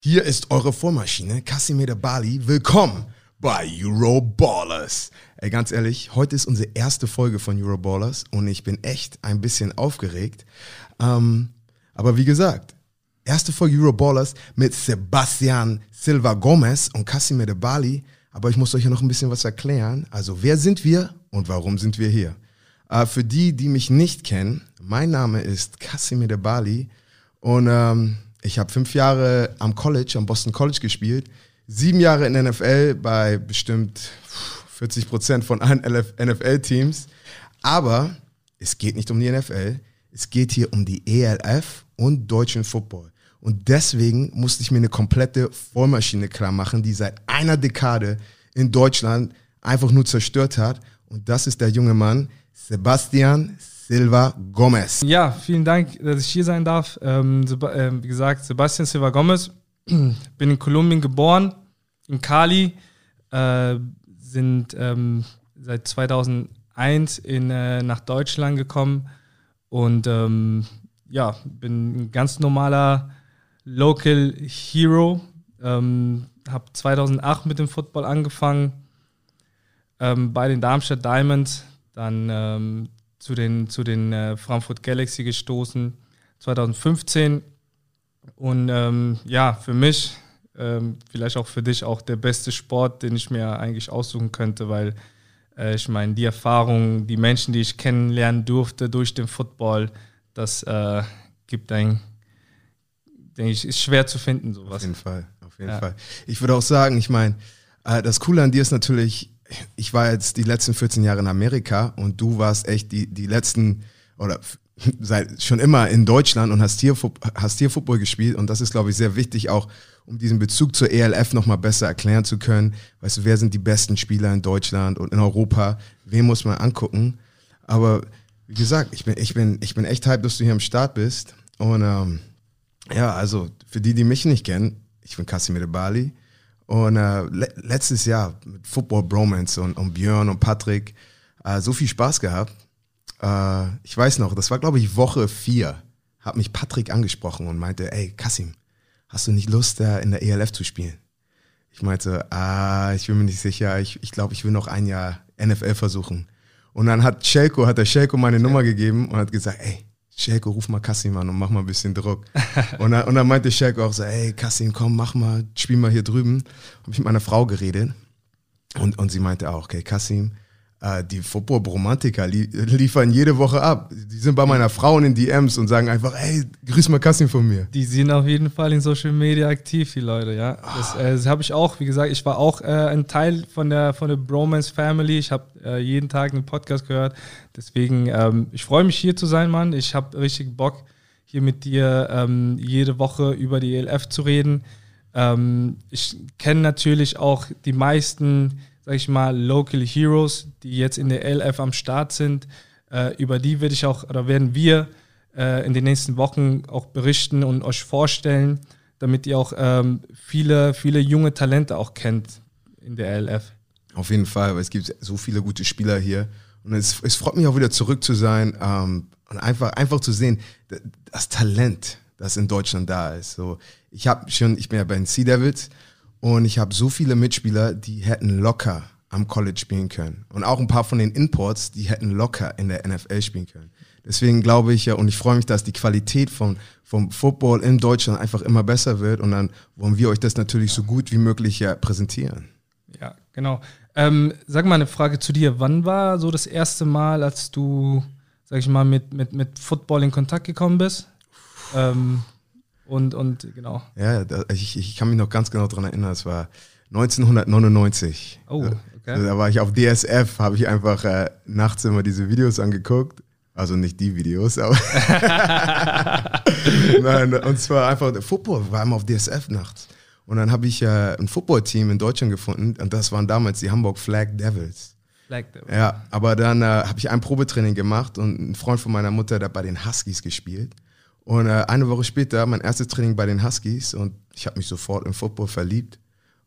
Hier ist eure Vormaschine, Casimir Bali. Willkommen bei Euroballers. Ey, ganz ehrlich, heute ist unsere erste Folge von Euroballers und ich bin echt ein bisschen aufgeregt. Ähm, aber wie gesagt, erste Folge Euroballers mit Sebastian Silva Gomez und Casimir Bali. Aber ich muss euch ja noch ein bisschen was erklären. Also, wer sind wir und warum sind wir hier? Äh, für die, die mich nicht kennen, mein Name ist Casimir Bali und ähm, ich habe fünf Jahre am College, am Boston College gespielt, sieben Jahre in NFL bei bestimmt 40 Prozent von allen NFL-Teams. Aber es geht nicht um die NFL, es geht hier um die ELF und deutschen Football. Und deswegen musste ich mir eine komplette Vollmaschine klar machen, die seit einer Dekade in Deutschland einfach nur zerstört hat. Und das ist der junge Mann, Sebastian Silva Gomez. Ja, vielen Dank, dass ich hier sein darf. Ähm, äh, wie gesagt, Sebastian Silva Gomez. Bin in Kolumbien geboren, in Cali. Äh, sind ähm, seit 2001 in, äh, nach Deutschland gekommen und ähm, ja, bin ein ganz normaler Local Hero. Ähm, habe 2008 mit dem Football angefangen ähm, bei den Darmstadt Diamonds, dann ähm, zu den, zu den äh, Frankfurt Galaxy gestoßen 2015 und ähm, ja, für mich, ähm, vielleicht auch für dich, auch der beste Sport, den ich mir eigentlich aussuchen könnte, weil äh, ich meine, die Erfahrung, die Menschen, die ich kennenlernen durfte durch den Football, das äh, gibt ein, denke ich, ist schwer zu finden, sowas. Auf jeden Fall, auf jeden ja. Fall. Ich würde auch sagen, ich meine, äh, das Coole an dir ist natürlich, ich war jetzt die letzten 14 Jahre in Amerika und du warst echt die, die letzten oder seit schon immer in Deutschland und hast hier, hast hier Football gespielt und das ist, glaube ich, sehr wichtig auch, um diesen Bezug zur ELF nochmal besser erklären zu können. Weißt du, wer sind die besten Spieler in Deutschland und in Europa? Wen muss man angucken? Aber wie gesagt, ich bin, ich bin, ich bin echt hype, dass du hier am Start bist und ähm, ja, also für die, die mich nicht kennen, ich bin Casimir Bali. Und äh, le letztes Jahr mit Football Bromance und, und Björn und Patrick äh, so viel Spaß gehabt. Äh, ich weiß noch, das war glaube ich Woche vier, hat mich Patrick angesprochen und meinte, ey Kasim, hast du nicht Lust, äh, in der ELF zu spielen? Ich meinte, ah, ich bin mir nicht sicher, ich, ich glaube, ich will noch ein Jahr NFL versuchen. Und dann hat Shelko, hat der Shelko meine Nummer gegeben und hat gesagt, ey, Shelko, ruf mal Kassim an und mach mal ein bisschen Druck. und, dann, und dann meinte Shelko auch so, ey Kassim, komm, mach mal, spiel mal hier drüben. Habe ich mit meiner Frau geredet und, und sie meinte auch, okay, Kassim, die Football-Bromantiker li liefern jede Woche ab. Die sind bei meiner Frau in DMs und sagen einfach, hey, grüß mal Kassim von mir. Die sind auf jeden Fall in Social Media aktiv, die Leute, ja. Das, äh, das habe ich auch, wie gesagt, ich war auch äh, ein Teil von der, von der Bromance Family. Ich habe äh, jeden Tag einen Podcast gehört. Deswegen, ähm, ich freue mich hier zu sein, Mann. Ich habe richtig Bock, hier mit dir ähm, jede Woche über die ELF zu reden. Ähm, ich kenne natürlich auch die meisten sag ich mal, Local Heroes, die jetzt in der LF am Start sind. Äh, über die werde ich auch, oder werden wir äh, in den nächsten Wochen auch berichten und euch vorstellen, damit ihr auch ähm, viele, viele junge Talente auch kennt in der LF. Auf jeden Fall, weil es gibt so viele gute Spieler hier. Und es, es freut mich auch wieder zurück zu sein ähm, und einfach, einfach zu sehen, das Talent, das in Deutschland da ist. So, ich habe schon, ich bin ja bei den Sea Devils und ich habe so viele Mitspieler, die hätten locker am College spielen können. Und auch ein paar von den Imports, die hätten locker in der NFL spielen können. Deswegen glaube ich ja, und ich freue mich, dass die Qualität von, vom Football in Deutschland einfach immer besser wird. Und dann wollen wir euch das natürlich so gut wie möglich ja präsentieren. Ja, genau. Ähm, sag mal eine Frage zu dir. Wann war so das erste Mal, als du, sag ich mal, mit, mit, mit Football in Kontakt gekommen bist? Ähm, und, und genau. Ja, ich, ich kann mich noch ganz genau daran erinnern, es war 1999. Oh, okay. Da war ich auf DSF, habe ich einfach äh, nachts immer diese Videos angeguckt. Also nicht die Videos, aber. Nein, und zwar einfach, Football war immer auf DSF nachts. Und dann habe ich äh, ein Footballteam in Deutschland gefunden und das waren damals die Hamburg Flag Devils. Flag Devils. Ja, aber dann äh, habe ich ein Probetraining gemacht und ein Freund von meiner Mutter hat bei den Huskies gespielt. Und äh, eine Woche später mein erstes Training bei den Huskies und ich habe mich sofort im Football verliebt.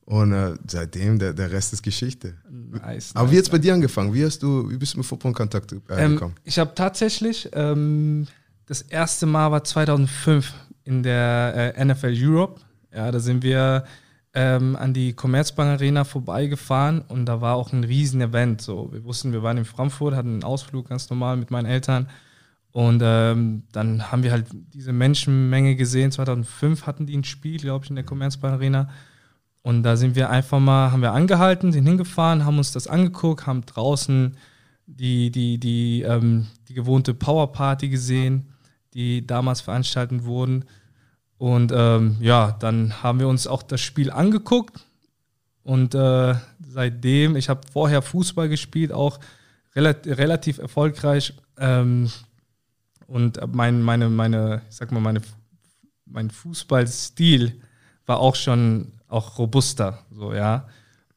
Und äh, seitdem, der, der Rest ist Geschichte. Nice, Aber nice, wie hat es bei dir angefangen? Wie, hast du, wie bist du mit Football in Kontakt äh, ähm, gekommen? Ich habe tatsächlich, ähm, das erste Mal war 2005 in der äh, NFL Europe. Ja, da sind wir ähm, an die Commerzbank Arena vorbeigefahren und da war auch ein riesen Event. So, wir wussten, wir waren in Frankfurt, hatten einen Ausflug ganz normal mit meinen Eltern. Und ähm, dann haben wir halt diese Menschenmenge gesehen. 2005 hatten die ein Spiel, glaube ich, in der Commerzbank Arena. Und da sind wir einfach mal, haben wir angehalten, sind hingefahren, haben uns das angeguckt, haben draußen die, die, die, ähm, die gewohnte Powerparty gesehen, die damals veranstaltet wurden. Und ähm, ja, dann haben wir uns auch das Spiel angeguckt. Und äh, seitdem, ich habe vorher Fußball gespielt, auch relativ, relativ erfolgreich. Ähm, und mein, meine, meine, ich sag mal, meine, mein Fußballstil war auch schon auch robuster, so ja.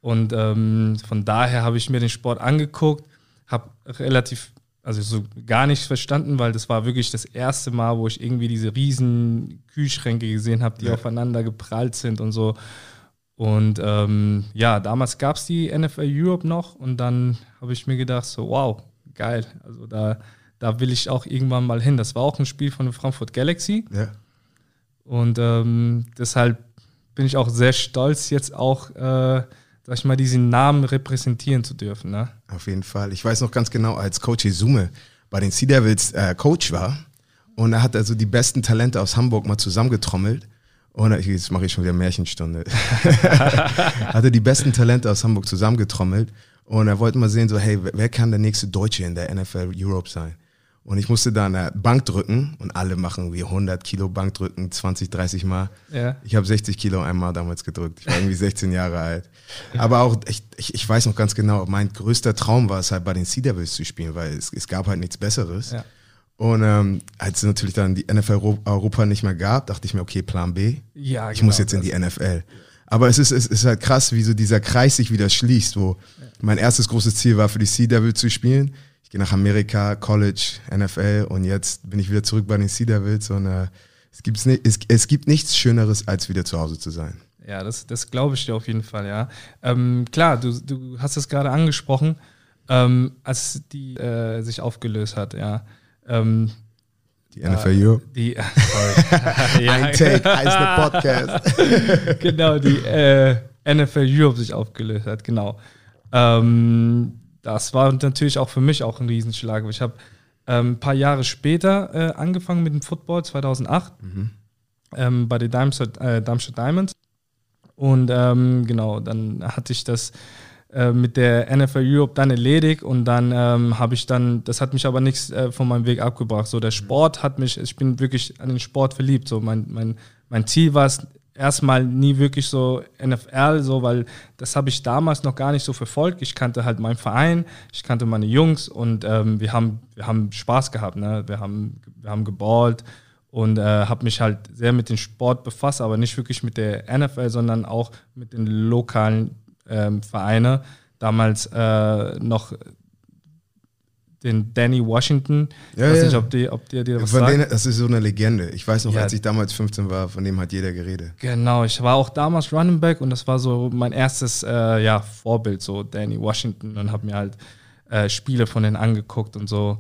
Und ähm, von daher habe ich mir den Sport angeguckt, habe relativ also so gar nichts verstanden, weil das war wirklich das erste Mal, wo ich irgendwie diese riesen Kühlschränke gesehen habe, die ja. aufeinander geprallt sind und so. Und ähm, ja, damals gab es die NFL Europe noch und dann habe ich mir gedacht, so wow, geil. Also da, da will ich auch irgendwann mal hin. Das war auch ein Spiel von der Frankfurt Galaxy. Ja. Und ähm, deshalb bin ich auch sehr stolz, jetzt auch äh, sag ich mal, diesen Namen repräsentieren zu dürfen. Ne? Auf jeden Fall. Ich weiß noch ganz genau, als Coach Izume bei den Sea Devils äh, Coach war und er hat also die besten Talente aus Hamburg mal zusammengetrommelt. Und jetzt mache ich schon wieder Märchenstunde. hatte die besten Talente aus Hamburg zusammengetrommelt und er wollte mal sehen, so, hey, wer kann der nächste Deutsche in der NFL Europe sein? Und ich musste da eine Bank drücken und alle machen wie 100 Kilo Bank drücken, 20, 30 Mal. Ja. Ich habe 60 Kilo einmal damals gedrückt. Ich war irgendwie 16 Jahre alt. Aber auch, ich, ich, ich, weiß noch ganz genau, mein größter Traum war es halt bei den Sea Devils zu spielen, weil es, es gab halt nichts Besseres. Ja. Und ähm, als es natürlich dann die NFL Europa nicht mehr gab, dachte ich mir, okay, Plan B. Ja, ich genau, muss jetzt in die NFL. Aber es ist, es ist halt krass, wie so dieser Kreis sich wieder schließt, wo mein erstes großes Ziel war, für die Sea Devils zu spielen gehe nach Amerika, College, NFL und jetzt bin ich wieder zurück bei den Sea Devils und äh, es, gibt's nicht, es, es gibt nichts Schöneres, als wieder zu Hause zu sein. Ja, das, das glaube ich dir auf jeden Fall, ja. Ähm, klar, du, du hast es gerade angesprochen, ähm, als die äh, sich aufgelöst hat, ja. Ähm, die NFL Europe? Die, sorry. Ein Take heißt der Podcast. genau, die äh, NFL Europe sich aufgelöst hat, genau. Ähm, das war natürlich auch für mich auch ein Riesenschlag. Ich habe ähm, ein paar Jahre später äh, angefangen mit dem Football, 2008, mhm. ähm, bei den Darmstadt, äh, Darmstadt Diamonds. Und ähm, genau, dann hatte ich das äh, mit der NFL Europe dann erledigt und dann ähm, habe ich dann, das hat mich aber nichts äh, von meinem Weg abgebracht. So der Sport hat mich, ich bin wirklich an den Sport verliebt. So mein, mein, mein Ziel war es, erstmal nie wirklich so NFL, so, weil das habe ich damals noch gar nicht so verfolgt. Ich kannte halt meinen Verein, ich kannte meine Jungs und ähm, wir, haben, wir haben Spaß gehabt. Ne? Wir, haben, wir haben geballt und äh, habe mich halt sehr mit dem Sport befasst, aber nicht wirklich mit der NFL, sondern auch mit den lokalen ähm, Vereinen. Damals äh, noch den Danny Washington. Ja, ich weiß ja. nicht, ob, die, ob dir was von sagt. Denen, das ist so eine Legende. Ich weiß noch, ja. als ich damals 15 war, von dem hat jeder geredet. Genau, ich war auch damals Running Back und das war so mein erstes äh, ja, Vorbild, so Danny Washington und habe mir halt äh, Spiele von denen angeguckt und so.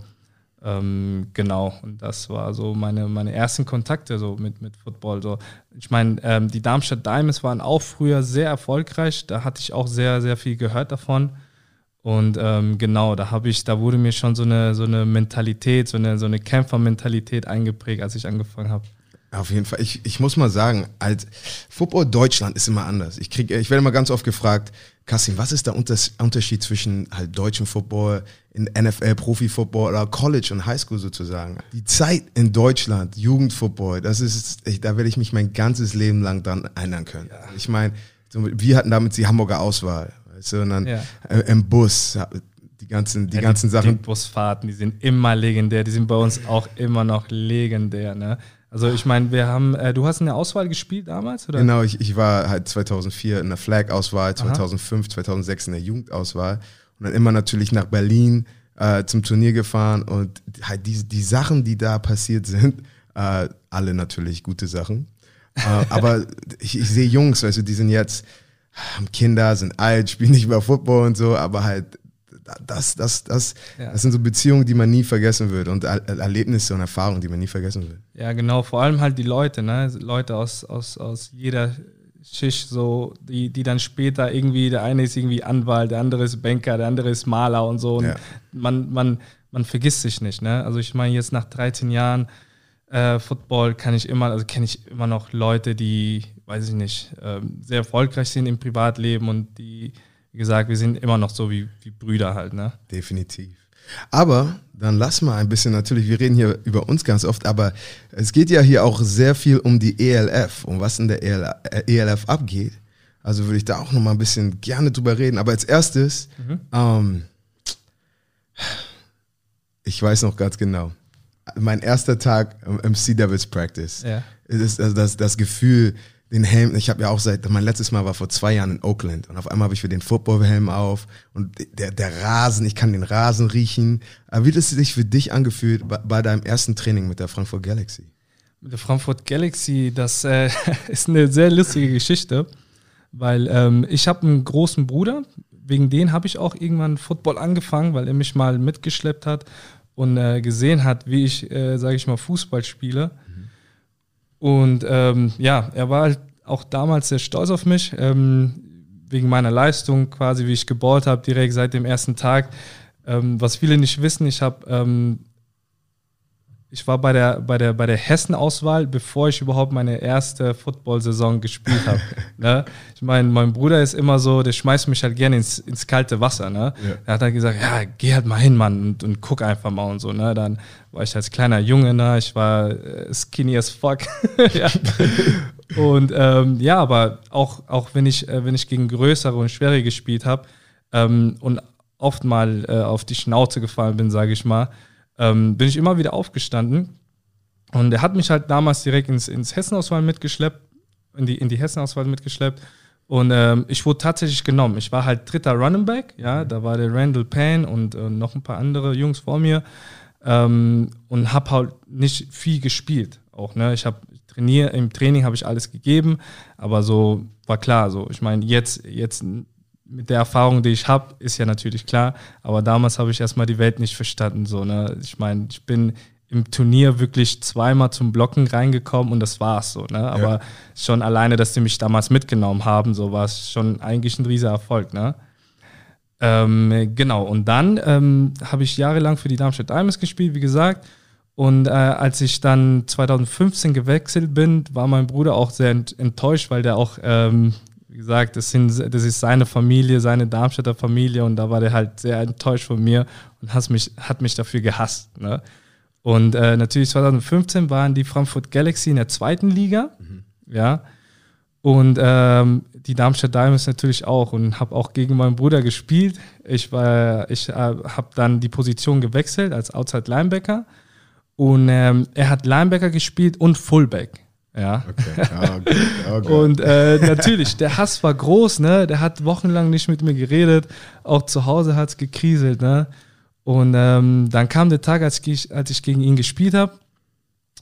Ähm, genau, und das war so meine, meine ersten Kontakte so mit, mit Football. So. Ich meine, ähm, die Darmstadt Diamonds waren auch früher sehr erfolgreich. Da hatte ich auch sehr, sehr viel gehört davon. Und ähm, genau, da habe ich, da wurde mir schon so eine, so eine Mentalität, so eine, so eine Kämpfermentalität eingeprägt, als ich angefangen habe. Auf jeden Fall. Ich, ich muss mal sagen, als Football Deutschland ist immer anders. Ich krieg, ich werde immer ganz oft gefragt, Kassim, was ist der Unterschied zwischen halt deutschem Football, in NFL, Profi-Football oder College und Highschool sozusagen? Die Zeit in Deutschland, Jugendfootball, das ist, ich, da werde ich mich mein ganzes Leben lang dran erinnern können. Ja. Ich meine, wir hatten damit die Hamburger Auswahl sondern ja. Äh, im Bus. Die ganzen, die ja, ganzen die, Sachen. Die Busfahrten, die sind immer legendär. Die sind bei uns auch immer noch legendär. Ne? Also ich meine, wir haben, äh, du hast in der Auswahl gespielt damals, oder? Genau, ich, ich war halt 2004 in der Flag-Auswahl, 2005, Aha. 2006 in der Jugendauswahl und dann immer natürlich nach Berlin äh, zum Turnier gefahren und halt die, die Sachen, die da passiert sind, äh, alle natürlich gute Sachen. äh, aber ich, ich sehe Jungs, weißt du, die sind jetzt haben Kinder, sind alt, spielen nicht mehr Football und so, aber halt das, das, das, ja. das sind so Beziehungen, die man nie vergessen wird und Erlebnisse und Erfahrungen, die man nie vergessen wird. Ja, genau, vor allem halt die Leute, ne? Leute aus, aus, aus jeder Schicht, so, die, die dann später irgendwie, der eine ist irgendwie Anwalt, der andere ist Banker, der andere ist Maler und so. Und ja. man, man, man vergisst sich nicht, ne? Also ich meine, jetzt nach 13 Jahren äh, Football kann ich immer, also kenne ich immer noch Leute, die, weiß ich nicht, äh, sehr erfolgreich sind im Privatleben und die wie gesagt, wir sind immer noch so wie, wie Brüder halt, ne? Definitiv. Aber dann lass mal ein bisschen natürlich, wir reden hier über uns ganz oft, aber es geht ja hier auch sehr viel um die ELF, um was in der ELF abgeht. Also würde ich da auch noch mal ein bisschen gerne drüber reden. Aber als erstes, mhm. ähm, ich weiß noch ganz genau, mein erster Tag im Sea Devils Practice. Ja. Das, das, das, das Gefühl, den Helm, ich habe ja auch seit, mein letztes Mal war vor zwei Jahren in Oakland und auf einmal habe ich für den Footballhelm auf und der, der Rasen, ich kann den Rasen riechen. Aber wie hat es sich für dich angefühlt bei, bei deinem ersten Training mit der Frankfurt Galaxy? Mit der Frankfurt Galaxy, das äh, ist eine sehr lustige Geschichte, weil ähm, ich habe einen großen Bruder, wegen den habe ich auch irgendwann Football angefangen, weil er mich mal mitgeschleppt hat und äh, gesehen hat, wie ich, äh, sage ich mal, Fußball spiele. Und ähm, ja, er war halt auch damals sehr stolz auf mich, ähm, wegen meiner Leistung quasi, wie ich geballt habe, direkt seit dem ersten Tag. Ähm, was viele nicht wissen, ich habe ähm, ich war bei der, bei der, bei der Hessen-Auswahl, bevor ich überhaupt meine erste Football-Saison gespielt habe. ne? Ich meine, mein Bruder ist immer so, der schmeißt mich halt gerne ins, ins kalte Wasser. Ne? Ja. Er hat halt gesagt, ja, geh halt mal hin, Mann, und, und guck einfach mal und so. Ne? Dann war ich als kleiner Junge, ne? ich war äh, skinny as fuck. ja. Und ähm, ja, aber auch, auch wenn, ich, äh, wenn ich gegen größere und schwere gespielt habe ähm, und oft mal äh, auf die Schnauze gefallen bin, sage ich mal, ähm, bin ich immer wieder aufgestanden. Und er hat mich halt damals direkt ins, ins Hessenauswahl mitgeschleppt, in die, in die Hessenauswahl mitgeschleppt. Und ähm, ich wurde tatsächlich genommen. Ich war halt dritter Running Back, ja, da war der Randall Payne und äh, noch ein paar andere Jungs vor mir ähm, und habe halt nicht viel gespielt. Auch, ne? Ich habe trainiert, im Training habe ich alles gegeben, aber so war klar, so ich meine, jetzt, jetzt mit der Erfahrung, die ich habe, ist ja natürlich klar. Aber damals habe ich erstmal die Welt nicht verstanden. So, ne? Ich meine, ich bin im Turnier wirklich zweimal zum Blocken reingekommen und das war's so. Ne? Aber ja. schon alleine, dass die mich damals mitgenommen haben, so war es schon eigentlich ein riesiger Erfolg. Ne? Ähm, genau, und dann ähm, habe ich jahrelang für die Darmstadt Diamonds gespielt, wie gesagt. Und äh, als ich dann 2015 gewechselt bin, war mein Bruder auch sehr enttäuscht, weil der auch ähm, wie gesagt, das, sind, das ist seine Familie, seine Darmstädter Familie und da war der halt sehr enttäuscht von mir und hat mich, hat mich dafür gehasst. Ne? Und äh, natürlich 2015 waren die Frankfurt Galaxy in der zweiten Liga, mhm. ja. Und ähm, die Darmstadt Diamonds natürlich auch und habe auch gegen meinen Bruder gespielt. Ich war, ich äh, habe dann die Position gewechselt als Outside Linebacker und ähm, er hat Linebacker gespielt und Fullback. Ja. Okay. Okay. Okay. Und äh, natürlich, der Hass war groß, ne? Der hat wochenlang nicht mit mir geredet. Auch zu Hause hat es gekriselt, ne? Und ähm, dann kam der Tag, als ich, als ich gegen ihn gespielt habe.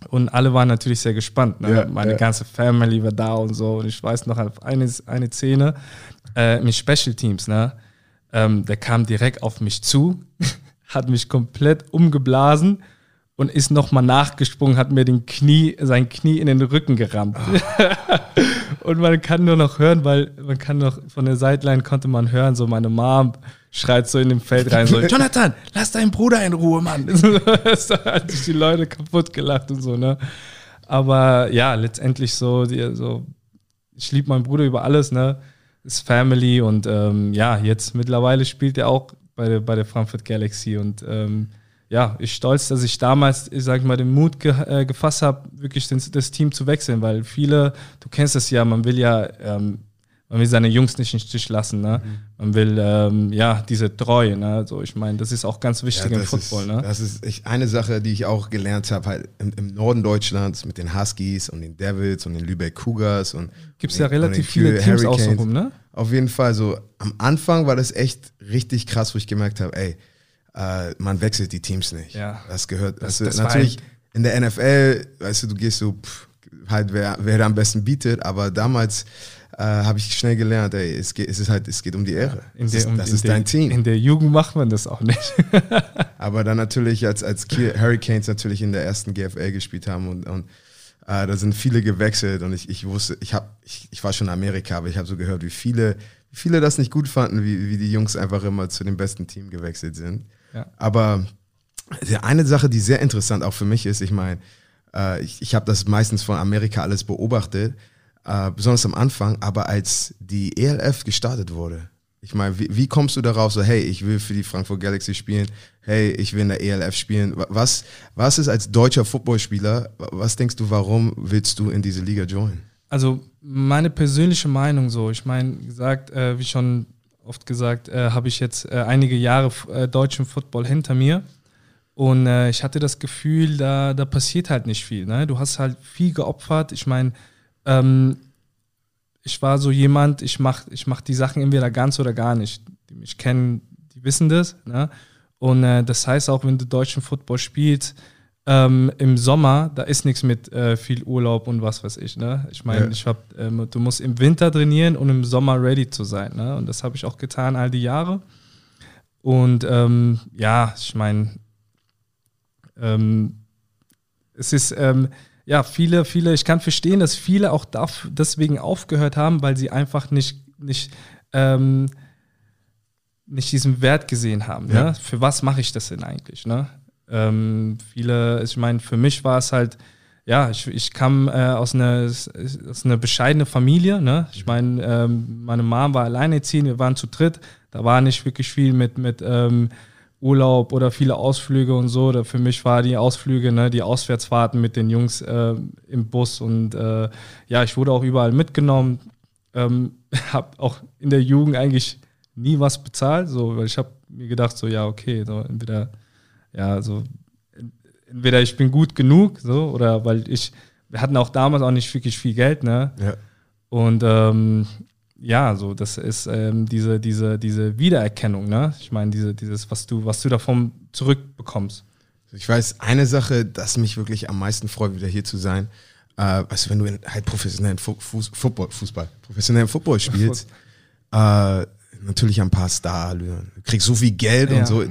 Und alle waren natürlich sehr gespannt. Ne? Ja, Meine ja. ganze Family war da und so. Und ich weiß noch eine, eine Szene äh, mit Special Teams. Ne? Ähm, der kam direkt auf mich zu, hat mich komplett umgeblasen und ist nochmal nachgesprungen, hat mir den Knie, sein Knie in den Rücken gerammt. Oh. und man kann nur noch hören, weil man kann noch von der Sideline konnte man hören, so meine Mom schreit so in dem Feld rein, so, Jonathan, lass deinen Bruder in Ruhe, Mann. da hat sich die Leute kaputt gelacht und so, ne? Aber ja, letztendlich so, die, so ich liebe meinen Bruder über alles, ne? Ist Family und ähm, ja, jetzt mittlerweile spielt er auch bei der, bei der Frankfurt Galaxy und ähm, ja, ich stolz, dass ich damals, ich sag mal, den Mut ge äh, gefasst habe, wirklich das, das, Team zu wechseln, weil viele, du kennst es ja, man will ja, ähm, man will seine Jungs nicht im Stich lassen, ne? Mhm. Man will ähm, ja diese Treue, ne? So, ich meine, das ist auch ganz wichtig ja, im Football, ist, ne? Das ist echt eine Sache, die ich auch gelernt habe, halt im, im, Norden Deutschlands mit den Huskies und den Devils und den Lübeck Cougars und gibt es ja relativ viele Teams außenrum, ne? Auf jeden Fall so. Am Anfang war das echt richtig krass, wo ich gemerkt habe, ey äh, man wechselt die Teams nicht. Ja. Das gehört, das, das natürlich in der NFL, weißt du, du gehst so, pff, halt wer, wer da am besten bietet, aber damals äh, habe ich schnell gelernt, ey, es geht, es ist halt, es geht um die Ehre. In das der, ist, um, das ist der, dein Team. In der Jugend macht man das auch nicht. Aber dann natürlich, als, als Kiel Hurricanes natürlich in der ersten GFL gespielt haben und, und äh, da sind viele gewechselt und ich, ich wusste, ich, hab, ich, ich war schon in Amerika, aber ich habe so gehört, wie viele, wie viele das nicht gut fanden, wie, wie die Jungs einfach immer zu dem besten Team gewechselt sind. Ja. Aber eine Sache, die sehr interessant auch für mich ist, ich meine, äh, ich, ich habe das meistens von Amerika alles beobachtet, äh, besonders am Anfang, aber als die ELF gestartet wurde, ich meine, wie, wie kommst du darauf, so, hey, ich will für die Frankfurt Galaxy spielen, hey, ich will in der ELF spielen. Was, was ist als deutscher Footballspieler, was denkst du, warum willst du in diese Liga joinen? Also meine persönliche Meinung so, ich meine, gesagt, äh, wie schon oft gesagt, äh, habe ich jetzt äh, einige Jahre äh, deutschen Football hinter mir. Und äh, ich hatte das Gefühl, da, da passiert halt nicht viel. Ne? Du hast halt viel geopfert. Ich meine, ähm, ich war so jemand, ich mache ich mach die Sachen entweder ganz oder gar nicht. Die mich kennen, die wissen das. Ne? Und äh, das heißt auch, wenn du deutschen Football spielst, ähm, im Sommer, da ist nichts mit äh, viel Urlaub und was weiß ich. Ne? Ich meine, Ja. ich hab, ähm, du musst im Winter trainieren und im Sommer ready zu sein. Ne? Und das habe ich auch getan all die Jahre. Und ähm, ja, ich meine, ähm, es ist, ähm, ja, viele, viele, ich kann verstehen, dass viele auch darf, deswegen aufgehört haben, weil sie einfach nicht, nicht, ähm, nicht diesen Wert gesehen haben. Ja. Ne? Für was mache ich das denn eigentlich? Ne? Ähm, viele, ich meine, für mich war es halt, ja, ich, ich kam äh, aus, einer, aus einer bescheidenen Familie. Ne? Ich meine, ähm, meine Mom war alleinerziehend, wir waren zu dritt. Da war nicht wirklich viel mit, mit ähm, Urlaub oder viele Ausflüge und so. Da für mich war die Ausflüge, ne, die Auswärtsfahrten mit den Jungs äh, im Bus und äh, ja, ich wurde auch überall mitgenommen. Ähm, habe auch in der Jugend eigentlich nie was bezahlt, so, weil ich habe mir gedacht, so ja, okay, so entweder, ja, so entweder ich bin gut genug, so, oder weil ich, wir hatten auch damals auch nicht wirklich viel Geld, ne? Ja. Und ähm, ja, so das ist ähm, diese, diese, diese Wiedererkennung, ne? Ich meine, diese, dieses, was du, was du davon zurückbekommst. Ich weiß, eine Sache, das mich wirklich am meisten freut, wieder hier zu sein, äh, weißt du, wenn du in halt professionellen Fu Fuß, Football, Fußball, professionellen Football spielst, äh, natürlich ein paar Starallüren. Du kriegst so viel Geld Ja. und so.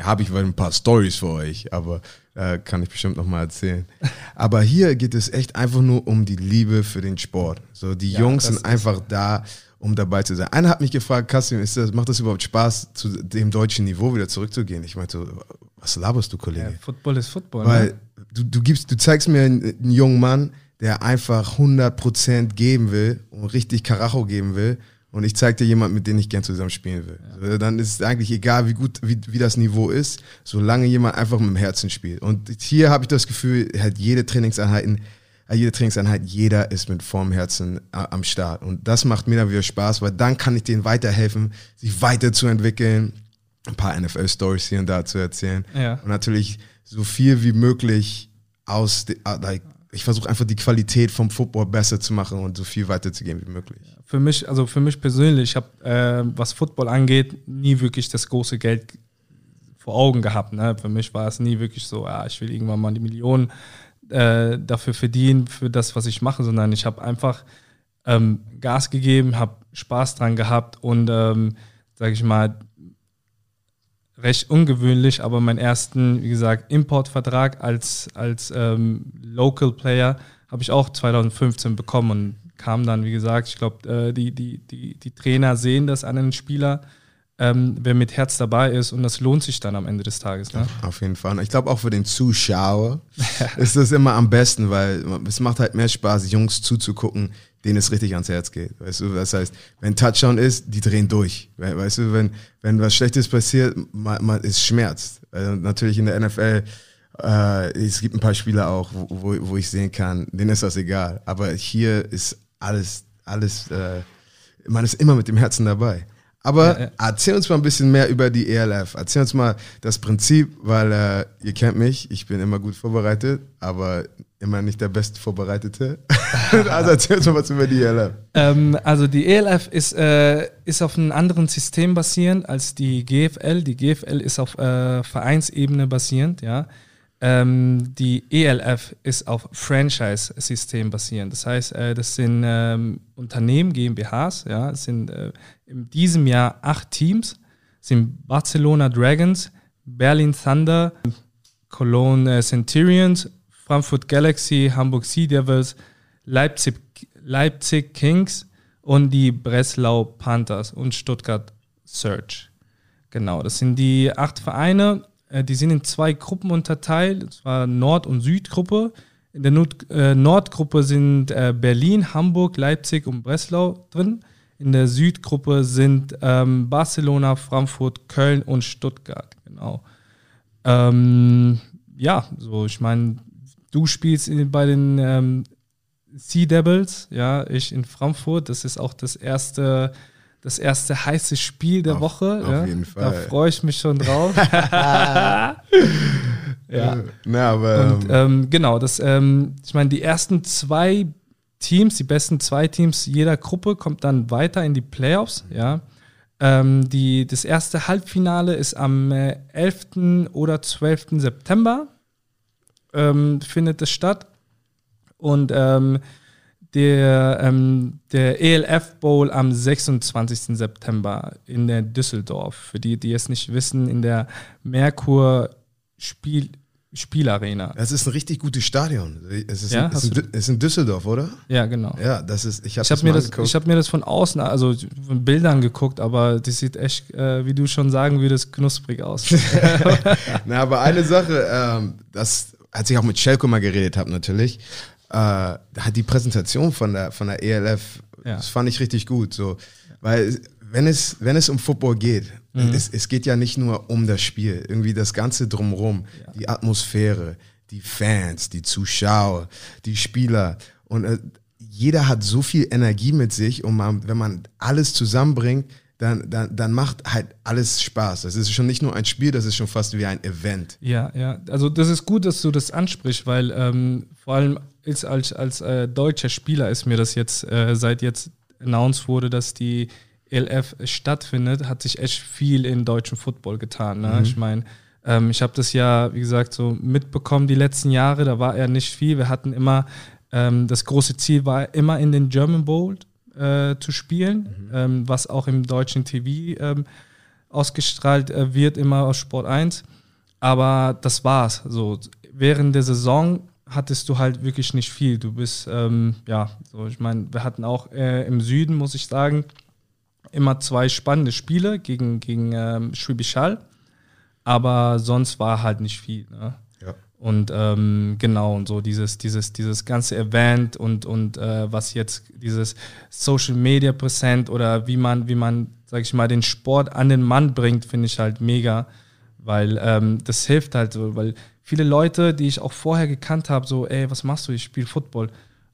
Habe ich ein paar Stories für euch, aber äh, kann ich bestimmt noch mal erzählen. Aber hier geht es echt einfach nur um die Liebe für den Sport. So, die Ja, Jungs sind einfach da, um dabei zu sein. Einer hat mich gefragt, Kassim, ist das, macht das überhaupt Spaß, zu dem deutschen Niveau wieder zurückzugehen? Ich meinte, was laberst du, Kollege? Ja, Football ist Football. Weil ne? du, du gibst, du zeigst mir einen, einen jungen Mann, der einfach 100% geben will und richtig Karacho geben will. Und ich zeig dir jemanden, mit dem ich gern zusammen spielen will. So, dann ist es eigentlich egal, wie gut, wie, wie das Niveau ist, solange jemand einfach mit dem Herzen spielt. Und hier habe ich das Gefühl, halt jede Trainingseinheiten, äh, jede Trainingseinheit, jeder ist mit vollem Herzen äh, am Start. Und das macht mir dann wieder Spaß, weil dann kann ich denen weiterhelfen, sich weiterzuentwickeln, ein paar NFL-Stories hier und da zu erzählen. Ja. Und natürlich so viel wie möglich aus, ah, like, ich versuche einfach die Qualität vom Football besser zu machen und so viel weiterzugeben wie möglich. Für mich, also für mich persönlich, ich habe, äh, was Football angeht, nie wirklich das große Geld vor Augen gehabt. Ne? Für mich war es nie wirklich so, ja, ich will irgendwann mal die Millionen äh, dafür verdienen, für das, was ich mache, sondern ich habe einfach ähm, Gas gegeben, habe Spaß dran gehabt und, ähm, sage ich mal, recht ungewöhnlich, aber meinen ersten, wie gesagt, Importvertrag als, als ähm, Local Player habe ich auch 2015 bekommen kam dann, wie gesagt, ich glaube, äh, die, die, die, die Trainer sehen das an den Spieler, ähm, wer mit Herz dabei ist und das lohnt sich dann am Ende des Tages. Ne? Auf jeden Fall. Und ich glaube auch für den Zuschauer ist das immer am besten, weil es macht halt mehr Spaß, Jungs zuzugucken, denen es richtig ans Herz geht. Weißt du, das heißt, wenn Touchdown ist, die drehen durch. We- Weißt du, wenn, wenn was Schlechtes passiert, man, man, es schmerzt. Also natürlich in der NFL, äh, es gibt ein paar Spieler auch, wo, wo ich sehen kann, denen ist das egal. Aber hier ist alles, alles, äh, man ist immer mit dem Herzen dabei. Aber Ja, ja. erzähl uns mal ein bisschen mehr über die ELF. Erzähl uns mal das Prinzip, weil äh, ihr kennt mich, ich bin immer gut vorbereitet, aber immer nicht der best Vorbereitete. also erzähl uns mal was über die ELF. Ähm, also die ELF ist, äh, ist auf einem anderen System basierend als die GFL. Die GFL ist auf äh, Vereinsebene basierend, ja. Ähm, die ELF ist auf Franchise-System basierend. Das heißt, äh, das sind ähm, Unternehmen, GmbHs, ja, es sind äh, in diesem Jahr acht Teams, sind Barcelona Dragons, Berlin Thunder, Cologne äh, Centurions, Frankfurt Galaxy, Hamburg Sea Devils, Leipzig, Leipzig Kings und die Breslau Panthers und Stuttgart Search. Genau, das sind die acht Vereine. Äh, die sind in zwei Gruppen unterteilt, und zwar Nord- und Südgruppe. In der Nord äh, Nordgruppe sind äh, Berlin, Hamburg, Leipzig und Breslau drin. In der Südgruppe sind ähm, Barcelona, Frankfurt, Köln und Stuttgart. Genau. Ähm, ja, so ich meine, du spielst bei den ähm, Sea Devils, ja, ich in Frankfurt. Das ist auch das erste, das erste heiße Spiel der auf, Woche. Auf ja. jeden Fall. Da freue ich mich schon drauf. ja. Na, aber. Und, ähm, genau, das, ähm, ich meine, die ersten zwei Teams, die besten zwei Teams jeder Gruppe kommt dann weiter in die Playoffs, ja. Ähm, die, das erste Halbfinale ist am äh, 11. oder 12. September ähm, findet es statt. Und ähm, der, ähm, der ELF Bowl am 26. September in der Düsseldorf. Für die, die es nicht wissen, in der Merkur Spiel, Spielarena. Das ist ein richtig gutes Stadion. Es ist, Ja, in, es ist, in, Düsseldorf, oder? Ja, genau. Ja, das ist. Ich habe habe mir, das- ich hab mir das von außen, also von Bildern geguckt, aber das sieht echt, äh, wie du schon sagen würdest, knusprig aus. Na, aber eine Sache, ähm, das, als ich auch mit Schelko mal geredet habe, natürlich, äh, die Präsentation von der, von der ELF, Ja. das fand ich richtig gut. So, weil wenn es, wenn es um Football geht, Mhm. es, es geht ja nicht nur um das Spiel, irgendwie das Ganze drumherum, die Atmosphäre, die Fans, die Zuschauer, die Spieler und äh, jeder hat so viel Energie mit sich und man, wenn man alles zusammenbringt, dann, dann, dann macht halt alles Spaß. Das ist schon nicht nur ein Spiel, das ist schon fast wie ein Event. ja, ja. Also das ist gut, dass du das ansprichst, weil ähm, vor allem ist als, als äh, deutscher Spieler ist mir das jetzt, äh, seit jetzt announced wurde, dass die ELF stattfindet, hat sich echt viel in deutschem Football getan. Ne? Ich meine, ähm, ich habe das ja, wie gesagt, so mitbekommen die letzten Jahre, da war er nicht viel. Wir hatten immer, ähm, das große Ziel war immer in den German Bowl äh, zu spielen, ähm, was auch im deutschen TV ähm, ausgestrahlt äh, wird, immer aus Sport 1. Aber das war's. So, während der Saison hattest du halt wirklich nicht viel. Du bist, ähm, ja, so, ich meine, wir hatten auch äh, im Süden, muss ich sagen, immer zwei spannende Spiele gegen, gegen ähm, Schwäbisch Hall. Aber sonst war halt nicht viel. Ne? Ja. Und ähm, genau, und so dieses, dieses, dieses ganze Event und, und äh, was jetzt dieses Social Media Präsent oder wie man, wie man, sag ich mal, den Sport an den Mann bringt, finde ich halt mega. Weil ähm, das hilft halt so, weil viele Leute, die ich auch vorher gekannt habe, so, ey, was machst du? Ich spiele Football.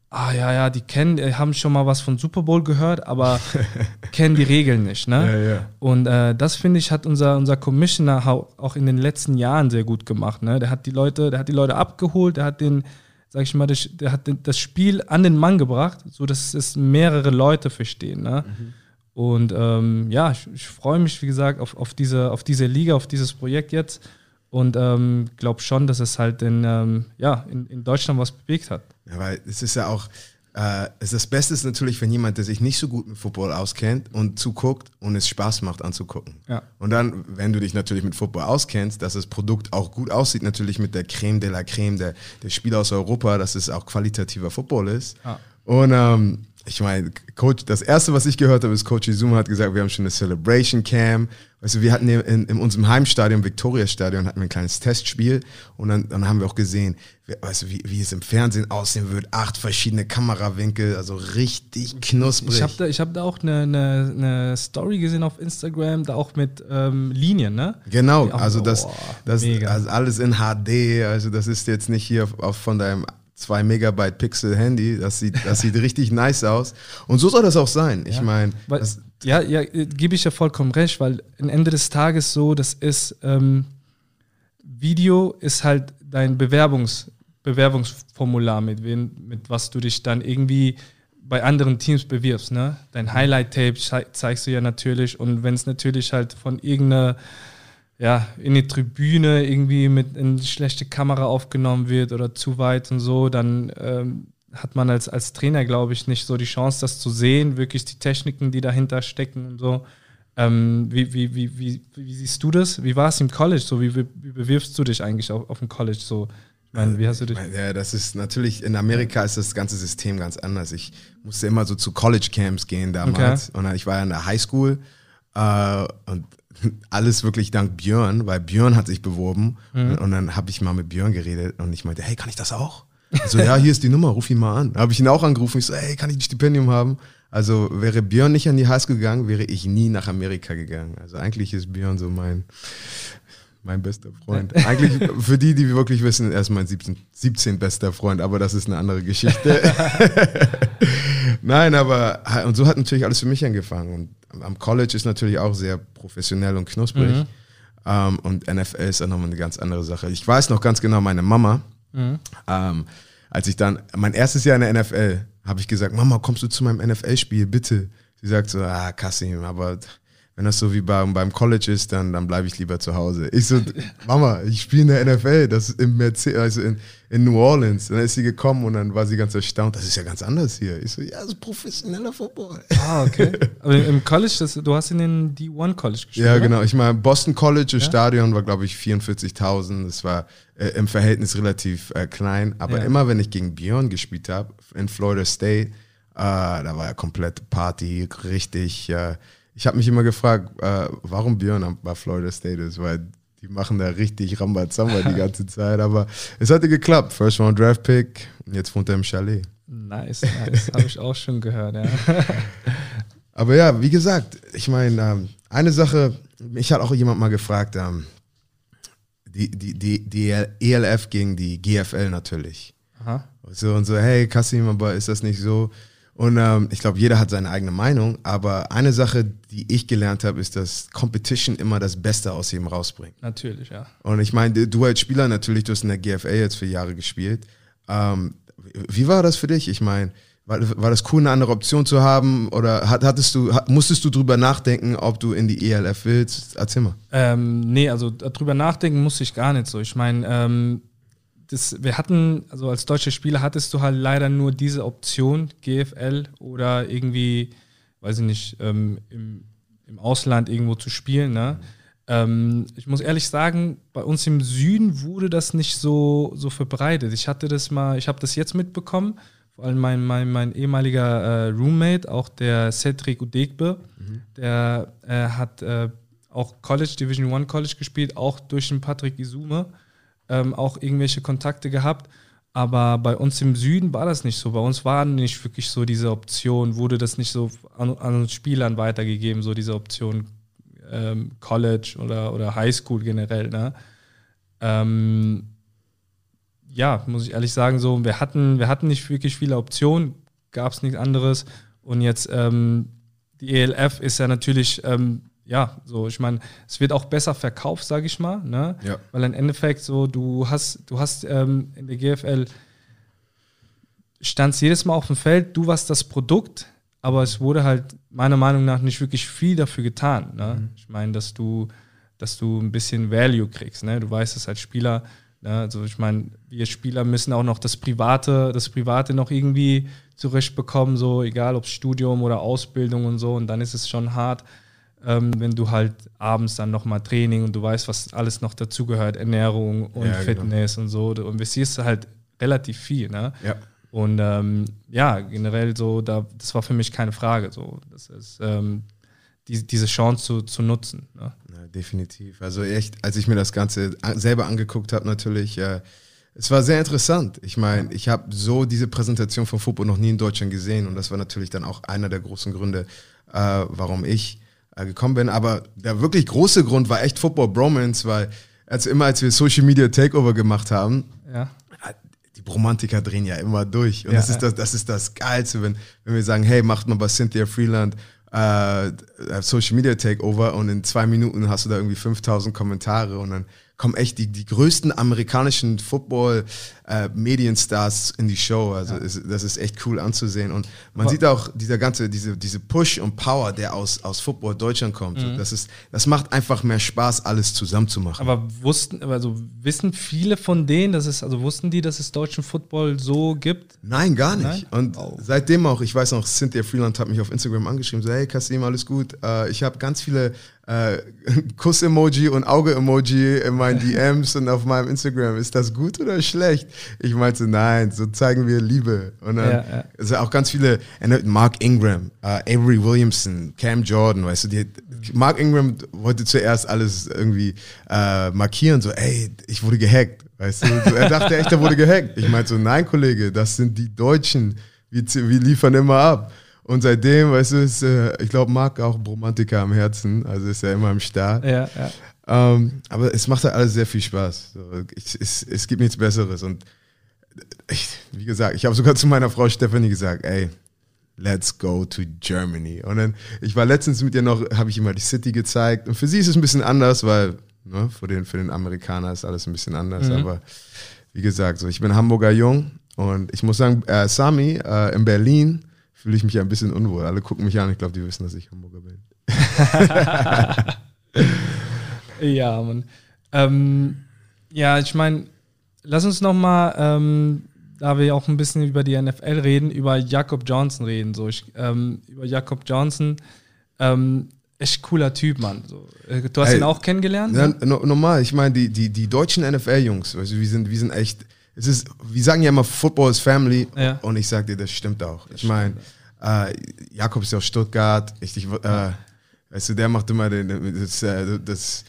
Ah ja, ja, die kennen, die haben schon mal was von Super Bowl gehört, aber kennen die Regeln nicht, ne? Ja, ja. Und äh, das finde ich hat unser, unser Commissioner auch in den letzten Jahren sehr gut gemacht. Ne? Der hat die Leute, der hat die Leute abgeholt, der hat den, sag ich mal, das, der hat den, das Spiel an den Mann gebracht, so dass es mehrere Leute verstehen. Ne? Und ähm, ja, ich, ich freue mich, wie gesagt, auf, auf, diese, auf diese Liga, auf dieses Projekt jetzt. Und ähm, glaube schon, dass es halt in, ähm, ja, in, in Deutschland was bewegt hat. Ja, weil es ist ja auch, äh, es das Beste ist natürlich, wenn jemand, der sich nicht so gut mit Football auskennt und zuguckt und es Spaß macht anzugucken. Ja. Und dann, wenn du dich natürlich mit Football auskennst, dass das Produkt auch gut aussieht, natürlich mit der Creme de la Creme der, der Spieler aus Europa, dass es auch qualitativer Football ist. Ja. Und ähm, ich meine, Coach, das erste, was ich gehört habe, ist Coach Izuma hat gesagt, wir haben schon eine Celebration Cam. Weißt du, wir hatten in, in, unserem Heimstadion, Victoria Stadion, hatten wir ein kleines Testspiel und dann, dann haben wir auch gesehen, wie- weißt du, wie, wie es im Fernsehen aussehen wird. Acht verschiedene Kamerawinkel, also richtig knusprig. Ich habe da, ich hab da auch eine, eine, eine Story gesehen auf Instagram, da auch mit ähm, Linien, ne? Genau, Ja, also das, boah, das mega. also alles in HD, also das ist jetzt nicht hier auf, auf von deinem 2 Megabyte Pixel Handy, das sieht, das sieht richtig nice aus. Und so soll das auch sein. Ich meine, Weil, das- ja, ja, gebe ich ja vollkommen recht, weil am Ende des Tages so, das ist, ähm, Video ist halt dein Bewerbungs, Bewerbungsformular, mit, wen, mit was du dich dann irgendwie bei anderen Teams bewirbst. Ne? Dein Highlight-Tape zei- zeigst du ja natürlich und wenn es natürlich halt von irgendeiner ja, in die Tribüne irgendwie mit in schlechte Kamera aufgenommen wird oder zu weit und so, dann ähm, hat man als, als Trainer, glaube ich, nicht so die Chance, das zu sehen, wirklich die Techniken, die dahinter stecken und so. Ähm, wie, wie, wie, wie, wie siehst du das? Wie war es im College? So, wie, wie bewirfst du dich eigentlich auf, auf dem College? So, ich meine, wie hast du dich? Ja, das ist natürlich, in Amerika ist das ganze System ganz anders. Ich musste immer so zu College Camps gehen damals. Okay. Und ich war ja in der Highschool äh, und alles wirklich dank Björn, weil Björn hat sich beworben. Mhm. Und, und, dann habe ich mal mit Björn geredet und ich meinte, hey, kann ich das auch? So, ja, hier ist die Nummer, ruf ihn mal an. Da habe ich ihn auch angerufen. Ich so, hey, kann ich ein Stipendium haben? Also wäre Björn nicht an die Highschool gegangen, wäre ich nie nach Amerika gegangen. Also eigentlich ist Björn so mein, mein bester Freund. Eigentlich für die, die wirklich wissen, er ist mein 17, 17 bester Freund, aber das ist eine andere Geschichte. Nein, aber und so hat natürlich alles für mich angefangen. Und am College ist natürlich auch sehr professionell und knusprig. Mhm. Um, ähm, und NFL ist dann nochmal eine ganz andere Sache. Ich weiß noch ganz genau, meine Mama, mhm. um, als ich dann, mein erstes Jahr in der NFL, habe ich gesagt, Mama, kommst du zu meinem NFL-Spiel, bitte? Sie sagt so, ah, Kassim, aber wenn das so wie beim, beim College ist, dann, dann bleibe ich lieber zu Hause. Ich so, Mama, ich spiele in der NFL, das ist im Mercedes, also in, in New Orleans. dann ist sie gekommen und dann war sie ganz erstaunt, das ist ja ganz anders hier. Ich so, ja, das ist professioneller Football. Ah, okay. Aber im College, das, du hast in den D1 College gespielt. Ja, oder? genau. Ich meine, Boston College, das ja? Stadion war, glaube ich, 44.000. Das war äh, im Verhältnis relativ äh, klein. Aber ja. immer, wenn ich gegen Björn gespielt habe, in Florida State, äh, da war ja komplett Party, richtig. Äh, ich habe mich immer gefragt, äh, warum Björn bei Florida State ist, weil die machen da richtig Rambazamba die ganze Zeit. Aber es hatte geklappt. First Round Draft Pick jetzt wohnt er im Chalet. Nice, nice. Habe ich auch schon gehört, ja. Aber ja, wie gesagt, ich meine, ähm, eine Sache, mich hat auch jemand mal gefragt, ähm, die, die, die, die ELF gegen die GFL natürlich. Aha. So und so, hey Kassim, aber ist das nicht so? Und ähm, ich glaube, jeder hat seine eigene Meinung, aber eine Sache, die ich gelernt habe, ist, dass Competition immer das Beste aus jedem rausbringt. Natürlich, ja. Und ich meine, du als Spieler natürlich, du hast in der GFL jetzt für Jahre gespielt. Ähm, wie war das für dich? Ich meine, war, war das cool, eine andere Option zu haben? Oder hattest du, musstest du drüber nachdenken, ob du in die ELF willst? Erzähl mal. Ähm, nee, also drüber nachdenken musste ich gar nicht so. Ich meine, ähm, das, wir hatten, also als deutscher Spieler hattest du halt leider nur diese Option, GFL oder irgendwie, weiß ich nicht, ähm, im, im Ausland irgendwo zu spielen. Ne? Ähm, ich muss ehrlich sagen, bei uns im Süden wurde das nicht so, so verbreitet. Ich hatte das mal, ich habe das jetzt mitbekommen, vor allem mein, mein, mein ehemaliger äh, Roommate, auch der Cedric Udegbe, mhm. der äh, hat äh, auch College, Division One College gespielt, auch durch den Patrick Isume ähm, auch irgendwelche Kontakte gehabt. Aber bei uns im Süden war das nicht so. Bei uns war nicht wirklich so diese Option, wurde das nicht so an, an Spielern weitergegeben, so diese Option ähm, College oder, oder Highschool generell. Ne? Ähm, ja, muss ich ehrlich sagen, so, wir hatten, wir hatten nicht wirklich viele Optionen, gab es nichts anderes. Und jetzt ähm, die ELF ist ja natürlich ähm, ja, so, ich meine, es wird auch besser verkauft, sage ich mal, ne? Ja. Weil im Endeffekt so, du hast, du hast ähm, in der GFL standst jedes Mal auf dem Feld, du warst das Produkt, aber es wurde halt meiner Meinung nach nicht wirklich viel dafür getan. Ne? Mhm. Ich meine, dass du, dass du ein bisschen Value kriegst. Ne? Du weißt es als Spieler. Ne? Also ich meine, wir Spieler müssen auch noch das Private, das Private noch irgendwie zurechtbekommen, so egal ob Studium oder Ausbildung und so. Und dann ist es schon hart ähm, wenn du halt abends dann nochmal Training und du weißt, was alles noch dazugehört, Ernährung und ja, genau. Fitness genau. und so. Du investierst halt relativ viel, ne? Ja. Und ähm, ja, generell so, da, das war für mich keine Frage. So, das ist ähm, die, diese Chance zu, zu nutzen. Ne? Ja, definitiv. Also echt, als ich mir das Ganze selber angeguckt habe, natürlich, äh, es war sehr interessant. Ich meine, ich habe so diese Präsentation von Football noch nie in Deutschland gesehen und das war natürlich dann auch einer der großen Gründe, äh, warum ich gekommen bin. Aber der wirklich große Grund war echt Football Bromance, weil als immer, als wir Social Media Takeover gemacht haben, ja. Äh, die Bromantiker drehen ja immer durch. Und ja, das, ist das, das ist das Geilste, wenn, wenn wir sagen, hey, macht mal bei Cynthia Freeland äh, Social Media Takeover und in zwei Minuten hast du da irgendwie 5000 Kommentare und dann kommen echt die, die größten amerikanischen Football-Fans äh, Medienstars in die Show. Also ja. ist, das ist echt cool anzusehen. Und man Aber sieht auch dieser ganze, diese, diese Push und Power, der aus, aus Football Deutschland kommt. Mhm. Das, ist, das macht einfach mehr Spaß, alles zusammen zu machen. Aber wussten, also wissen viele von denen, dass es, also wussten die, dass es deutschen Football so gibt? Nein, gar nicht. Nein? Und oh. seitdem auch, ich weiß noch, Cynthia Freeland hat mich auf Instagram angeschrieben, so, hey Kasim, alles gut. Äh, ich habe ganz viele äh, Kuss-Emoji und Auge-Emoji in meinen DMs und auf meinem Instagram. Ist das gut oder schlecht? Ich meinte, nein, so zeigen wir Liebe. Und dann ja, ja. Also auch ganz viele, Mark Ingram, uh, Avery Williamson, Cam Jordan, weißt du, die, Mark Ingram wollte zuerst alles irgendwie uh, markieren, so, ey, ich wurde gehackt. Weißt du, er dachte echt, er wurde gehackt. Ich meinte so, nein, Kollege, das sind die Deutschen. Wir, wir liefern immer ab. Und seitdem, weißt du, ist, äh, ich glaube, Marc auch Romantiker am Herzen, also ist er immer im Start. Ja, ja. Ähm, aber es macht halt alles sehr viel Spaß. Ich, es, es gibt nichts Besseres. Und ich, wie gesagt, ich habe sogar zu meiner Frau Stephanie gesagt, ey, let's go to Germany. Und dann, ich war letztens mit ihr noch, habe ich immer die City gezeigt. Und für sie ist es ein bisschen anders, weil ne, für, den, für den Amerikaner ist alles ein bisschen anders. Mhm. Aber wie gesagt, so, ich bin Hamburger Jung und ich muss sagen, äh, Sami äh, in Berlin, fühle ich mich ein bisschen unwohl. Alle gucken mich an, ich glaube, die wissen, dass ich Hamburger bin. ja, Mann. Ähm, ja, ich meine, lass uns noch mal, ähm, da wir auch ein bisschen über die NFL reden, über Jakob Johnson reden. So, ich, ähm, über Jakob Johnson, ähm, echt cooler Typ, Mann. So, äh, du hast Ey, ihn auch kennengelernt? Ja, no, normal. Ich meine, die, die, die deutschen NFL-Jungs, also wir sind, wir sind echt es ist, wir sagen ja immer, Football is Family. Ja. Und ich sage dir, das stimmt auch. ich meine, äh, Jakob ist ja aus Stuttgart. Ich, ich, äh, weißt du, der macht immer den, das, äh, das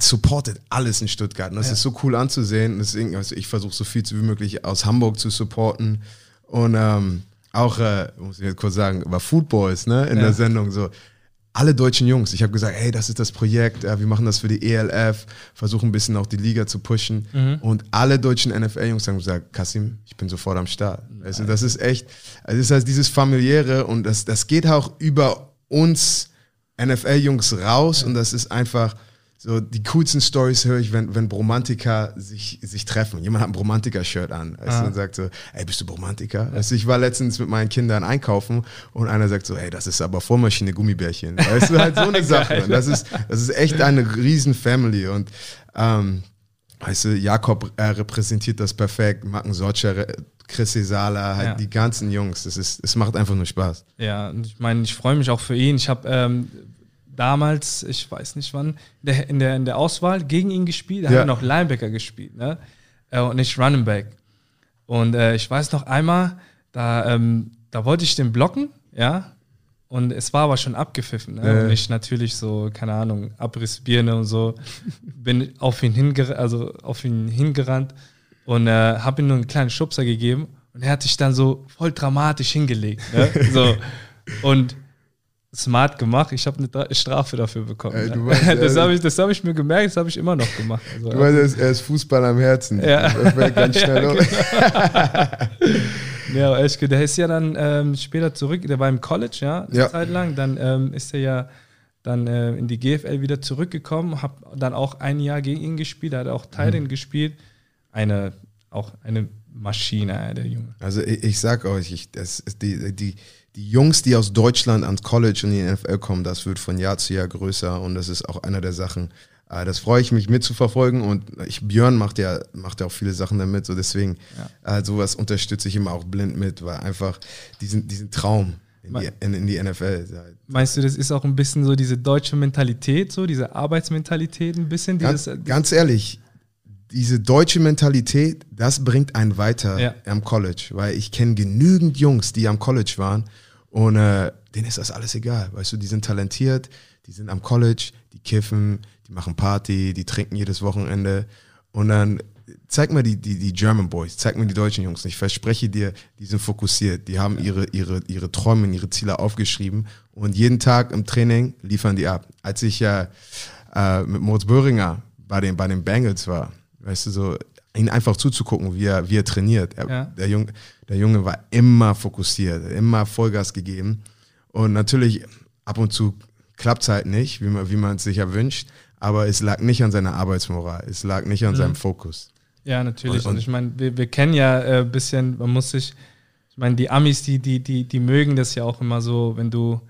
supportet alles in Stuttgart. Und das ja. ist so cool anzusehen. Deswegen, also ich versuche so viel wie möglich aus Hamburg zu supporten. Und ähm, auch, äh, muss ich jetzt kurz sagen, war Footballs ne, in ja. der Sendung so alle deutschen Jungs. Ich habe gesagt, hey, das ist das Projekt, wir machen das für die ELF, versuchen ein bisschen auch die Liga zu pushen. Mhm. Und alle deutschen NFL-Jungs haben gesagt, Kasim, ich bin sofort am Start. Also das ist echt, also das heißt, dieses familiäre und das, das geht auch über uns NFL-Jungs raus ja. und das ist einfach so die coolsten Stories höre ich, wenn, wenn Bromantiker sich, sich treffen. Jemand hat ein Bromantiker-Shirt an weißt ah. und sagt so, ey, bist du Bromantiker? Ja. Also ich war letztens mit meinen Kindern einkaufen und einer sagt so, ey, das ist aber Vormaschine Gummibärchen. Weißt du, halt so eine Sache. Das ist, das ist echt eine riesen Family und ähm, weißt du, Jakob äh, repräsentiert das perfekt, Marken Sotscher, Chris Sala, halt ja. die ganzen Jungs. Es, ist, es macht einfach nur Spaß. Ja, und ich meine, ich freue mich auch für ihn. Ich habe ähm, damals, ich weiß nicht wann, in der, in der Auswahl gegen ihn gespielt. Da ja. hat er noch Linebacker gespielt, ne? Äh, und nicht Running Back. Und äh, ich weiß noch einmal, da, ähm, da wollte ich den blocken, ja. Und es war aber schon abgepfiffen. Ne? Ja. Und ich natürlich so, keine Ahnung, Abrissbirne und so, bin auf ihn, hingerannt, also auf ihn hingerannt und äh, habe ihm nur einen kleinen Schubser gegeben. Und er hat sich dann so voll dramatisch hingelegt. Ne? so. Und smart gemacht. Ich habe eine Strafe dafür bekommen. Ey, ne? weißt, das habe ich, hab ich mir gemerkt, das habe ich immer noch gemacht. Also, du weißt, er ist Fußball am Herzen. Ja. Das ganz schnell ja, genau. ja, aber der ist ja dann ähm, später zurück, der war im College, ja, eine ja. Zeit lang. Dann ähm, ist er ja dann äh, in die GFL wieder zurückgekommen, habe dann auch ein Jahr gegen ihn gespielt, er hat auch Titan mhm. gespielt. Eine, auch eine Maschine, der Junge. Also ich, ich sag euch, ich, das ist die, die die Jungs, die aus Deutschland ans College und in die NFL kommen, das wird von Jahr zu Jahr größer und das ist auch einer der Sachen. Äh, das freue ich mich mitzuverfolgen und ich, Björn macht ja, macht ja auch viele Sachen damit, so deswegen ja. äh, sowas unterstütze ich immer auch blind mit, weil einfach diesen, diesen Traum in die, in, in die NFL. Meinst du, das ist auch ein bisschen so diese deutsche Mentalität, so diese Arbeitsmentalität ein bisschen? Ganz, ganz ehrlich, diese deutsche Mentalität, das bringt einen weiter ja. am College, weil ich kenne genügend Jungs, die am College waren und äh, denen ist das alles egal. Weißt du, die sind talentiert, die sind am College, die kiffen, die machen Party, die trinken jedes Wochenende. Und dann zeig mir die, die, die German Boys, zeig mir die deutschen Jungs. Ich verspreche dir, die sind fokussiert, die haben ihre, ihre, ihre Träume, ihre Ziele aufgeschrieben und jeden Tag im Training liefern die ab. Als ich äh, äh, mit Moritz Böhringer bei den, bei den Bengals war, weißt du, so ihn einfach zuzugucken, wie er, wie er trainiert. Er, ja. der, Junge, der Junge war immer fokussiert, immer Vollgas gegeben. Und natürlich, ab und zu klappt es halt nicht, wie man, wie man es sich erwünscht, aber es lag nicht an seiner Arbeitsmoral, es lag nicht an mhm. seinem Fokus. Ja, natürlich. Und, und ich meine, wir, wir kennen ja ein äh, bisschen, man muss sich, ich meine, die Amis, die, die, die, die mögen das ja auch immer so, wenn du,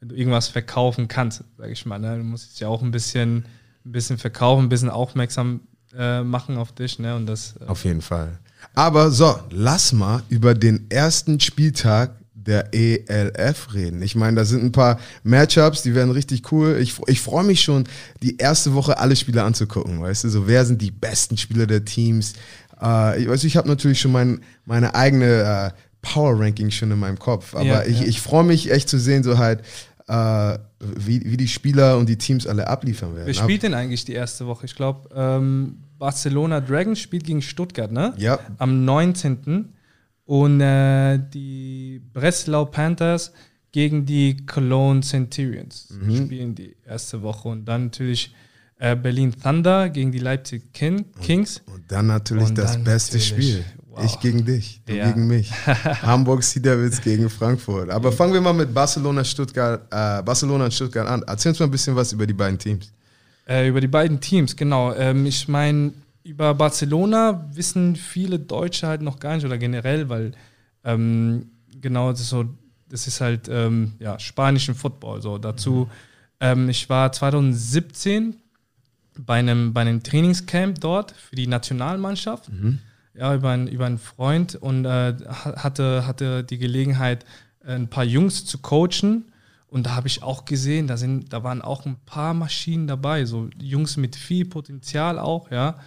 wenn du irgendwas verkaufen kannst, sag ich mal. Ne? Du musst es ja auch ein bisschen, ein bisschen verkaufen, ein bisschen aufmerksam äh, machen auf dich. Ne? Und das, äh auf jeden Fall. Aber so, lass mal über den ersten Spieltag der ELF reden. Ich meine, da sind ein paar Matchups, die werden richtig cool. Ich, ich freue mich schon, die erste Woche alle Spiele anzugucken. Weißt du, so wer sind die besten Spieler der Teams? Äh, ich weiß, ich habe natürlich schon mein, meine eigene äh, Power Ranking schon in meinem Kopf, aber ja, ich, ja. ich freue mich echt zu sehen, so halt, äh, wie, wie die Spieler und die Teams alle abliefern werden. Wer spielt denn eigentlich die erste Woche? Ich glaube, ähm, Barcelona Dragons spielt gegen Stuttgart, ne? Ja. Am 19. Und äh, die Breslau Panthers gegen die Cologne Centurions mhm. spielen die erste Woche. Und dann natürlich äh, Berlin Thunder gegen die Leipzig King Kings. Und, und, dann natürlich und das dann beste natürlich, Spiel. Wow. Ich gegen dich, du ja. gegen mich. Hamburg Sea Devils gegen Frankfurt. Aber fangen wir mal mit Barcelona, Stuttgart, äh, Barcelona und Stuttgart an. Erzähl uns mal ein bisschen was über die beiden Teams. Äh, über die beiden Teams, genau. Ähm, ich meine, über Barcelona wissen viele Deutsche halt noch gar nicht oder generell, weil ähm, genau das ist so, das ist halt ähm, ja, spanischen Football. So dazu, ähm, ich war 2017 bei einem, bei einem Trainingscamp dort für die Nationalmannschaft. Mhm. Ja, über, ein, über einen Freund und äh, hatte, hatte die Gelegenheit, ein paar Jungs zu coachen. Und da habe ich auch gesehen, da, sind, da waren auch ein paar Maschinen dabei, so Jungs mit viel Potenzial auch, ja.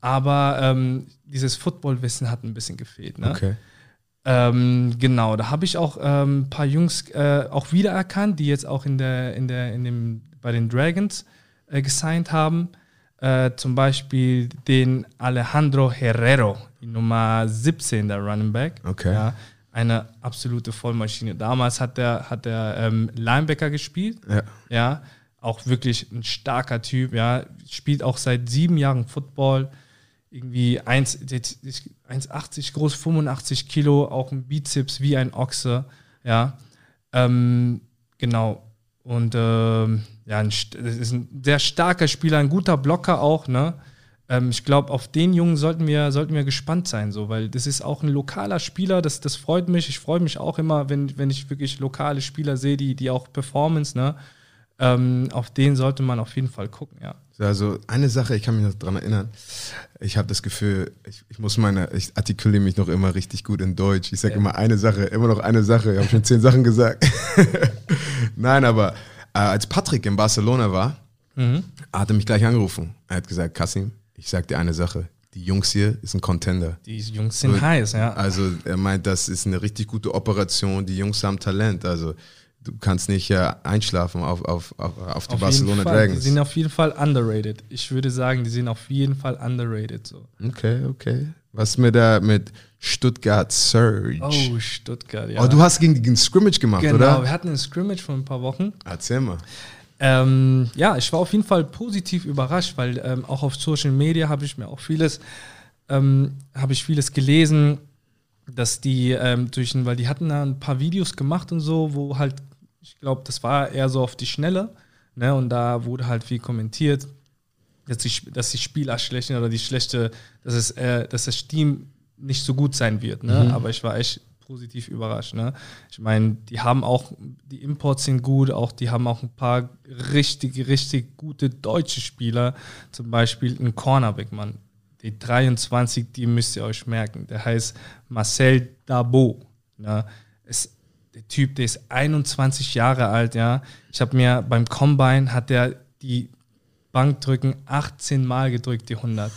Aber ähm, dieses Footballwissen hat ein bisschen gefehlt. Ne? Okay. Ähm, genau, da habe ich auch ähm, ein paar Jungs äh, auch wiedererkannt, die jetzt auch in der, in der, in dem, bei den Dragons äh, gesigned haben. Äh, zum Beispiel den Alejandro Herrero, die Nummer 17 der Running Back. Okay. Ja, eine absolute Vollmaschine. Damals hat der, hat der ähm, Linebacker gespielt. Ja. ja. Auch wirklich ein starker Typ. Ja. Spielt auch seit sieben Jahren Football irgendwie 1,80 groß, 85 Kilo, auch ein Bizeps wie ein Ochse, ja. Ähm, genau. Und ähm, ja, ein, ist ein sehr starker Spieler, ein guter Blocker auch, ne? Ähm, ich glaube, auf den Jungen sollten wir, sollten wir gespannt sein, so, weil das ist auch ein lokaler Spieler, das, das freut mich. Ich freue mich auch immer, wenn, wenn ich wirklich lokale Spieler sehe, die, die auch Performance, ne? Ähm, auf den sollte man auf jeden Fall gucken, ja. Also eine Sache, ich kann mich noch daran erinnern, ich habe das Gefühl, ich, ich, muss meine, ich artikuliere mich noch immer richtig gut in Deutsch. Ich sage ja. immer eine Sache, immer noch eine Sache. Ich habe schon zehn Sachen gesagt. Nein, aber äh, als Patrick in Barcelona war, mhm. hat er mich gleich angerufen. Er hat gesagt, Kassim, ich sage dir eine Sache. Die Jungs hier ist ein Contender. Die Jungs sind so, heiß, ja. Also er meint, das ist eine richtig gute Operation. Die Jungs haben Talent. Also du kannst nicht äh, einschlafen auf, auf, auf, auf die auf Barcelona Dragons. Die sind auf jeden Fall underrated. Ich würde sagen, die sind auf jeden Fall underrated. So. Okay, okay. Was mit der mit Stuttgart Surge? Oh, Stuttgart, ja. Oh, du hast gegen die Scrimmage gemacht, genau, oder? Genau, wir hatten ein Scrimmage vor ein paar Wochen. Erzähl mal. Ähm, ja, ich war auf jeden Fall positiv überrascht, weil ähm, auch auf Social Media habe ich mir auch vieles, ähm, habe ich vieles gelesen, dass die ähm, durch, weil die hatten da ein paar Videos gemacht und so, wo halt ich glaube, das war eher so auf die Schnelle. Ne? Und da wurde halt viel kommentiert, dass die, dass die Spieler schlecht sind oder die schlechte, dass, es, äh, dass das Team nicht so gut sein wird. Ne? Mhm. Aber ich war echt positiv überrascht. Ne? Ich meine, die haben auch, die Imports sind gut, auch die haben auch ein paar richtig, richtig gute deutsche Spieler. Zum Beispiel ein Cornerback, Mann. Die 23, die müsst ihr euch merken. Der heißt Marcel Dabo. Ne? Ist der Typ, der ist 21 Jahre alt, ja. Ich habe mir beim Combine hat der die Bankdrücken 18 Mal gedrückt, die 100.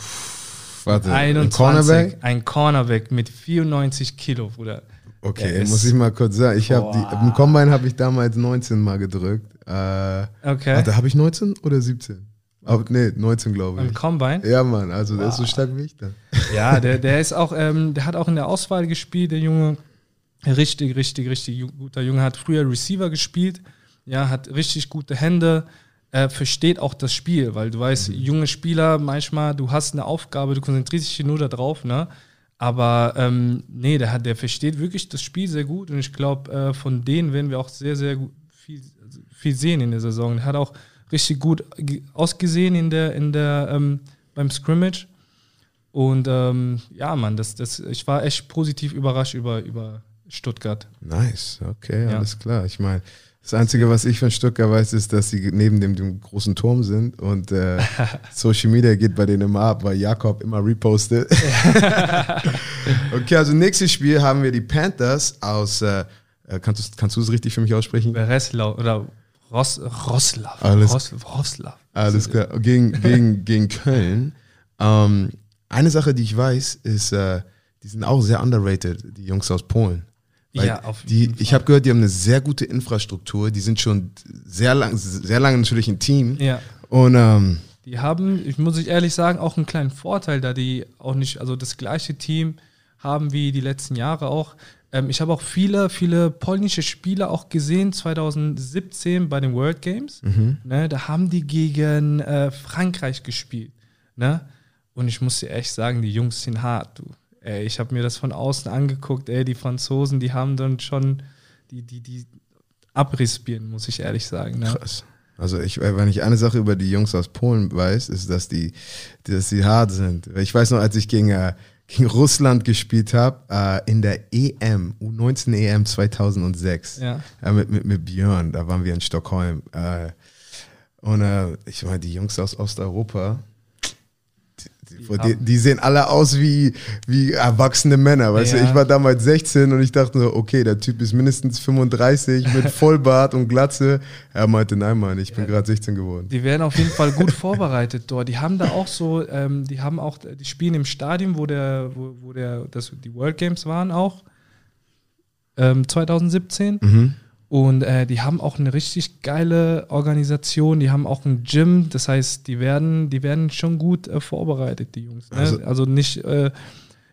Warte, 21, ein Cornerback? Ein Cornerback mit 94 Kilo, Bruder. Okay, muss ich mal kurz sagen. Ich habe die im Combine habe ich damals 19 Mal gedrückt. Äh, okay. Warte, habe ich 19 oder 17? Aber, nee, 19 glaube ich. Im Combine? Ja, Mann, also wow. der ist so stark wie ich dann. Ja, der, der ist auch, ähm, der hat auch in der Auswahl gespielt, der Junge. Richtig, richtig, richtig guter Junge. Hat früher Receiver gespielt, ja, hat richtig gute Hände, äh, versteht auch das Spiel, weil du weißt, mhm. junge Spieler, manchmal, du hast eine Aufgabe, du konzentrierst dich nur darauf, ne? Aber ähm, nee, der, hat, der versteht wirklich das Spiel sehr gut und ich glaube, äh, von denen werden wir auch sehr, sehr gut, viel, viel sehen in der Saison. Er hat auch richtig gut ausgesehen in der, in der, ähm, beim Scrimmage. Und ähm, ja, Mann, das, das, ich war echt positiv überrascht über, über Stuttgart. Nice, okay, ja. alles klar. Ich meine, das Einzige, was ich von Stuttgart weiß, ist, dass sie neben dem, dem großen Turm sind und äh, Social Media geht bei denen immer ab, weil Jakob immer repostet. okay, also nächstes Spiel haben wir die Panthers aus, äh, äh kannst, du, kannst du es richtig für mich aussprechen? Breslau oder Ros, Roslav. Alles, Ros, Roslav. Alles klar, gegen, gegen, gegen Köln. Ähm, eine Sache, die ich weiß, ist, äh, die sind auch sehr underrated, die Jungs aus Polen. Weil ja, auf die, Ich habe gehört, die haben eine sehr gute Infrastruktur. Die sind schon sehr lang, sehr lange natürlich ein Team. Ja. Und ähm, die haben, ich muss ich ehrlich sagen, auch einen kleinen Vorteil, da die auch nicht, also das gleiche Team haben wie die letzten Jahre auch. Ähm, ich habe auch viele, viele polnische Spieler auch gesehen, 2017 bei den World Games. Mhm. Ne, da haben die gegen äh, Frankreich gespielt. Ne? Und ich muss dir echt sagen, die Jungs sind hart, du. Ey, ich habe mir das von außen angeguckt, ey, die Franzosen, die haben dann schon die, die, die Abrissbirnen, muss ich ehrlich sagen. Ne? Krass. Also ich, wenn ich eine Sache über die Jungs aus Polen weiß, ist, dass die, dass die hart sind. Ich weiß noch, als ich gegen, äh, gegen Russland gespielt habe, äh, in der EM, U19 EM 2006, ja. äh, mit, mit, mit Björn, da waren wir in Stockholm. Äh, und äh, ich meine, die Jungs aus Osteuropa, die, die, sehen alle aus wie, wie erwachsene Männer. Weißt ja. du, ich war damals 16 und ich dachte so, okay, der Typ ist mindestens 35 mit Vollbart und Glatze. Er meinte, nein, Mann, ich bin ja. gerade 16 geworden. Die werden auf jeden Fall gut vorbereitet dort. Die haben da auch so, ähm, die haben auch, die spielen im Stadion, wo der, wo, wo der, das, die World Games waren auch. Ähm, 2017. Mhm. Und äh, die haben auch eine richtig geile Organisation, die haben auch ein Gym, das heißt, die werden, die werden schon gut äh, vorbereitet, die Jungs. Ne? Also, also, nicht, äh,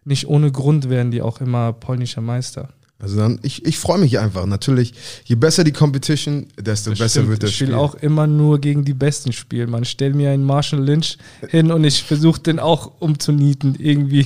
nicht ohne Grund werden die auch immer polnischer Meister. Also dann, ich, ich freue mich einfach. Natürlich, je besser die Competition, desto das besser stimmt. wird das Spiel. Ich will auch immer nur gegen die Besten spielen. Man stellt mir einen Marshall Lynch hin und ich versuche den auch umzunieten irgendwie.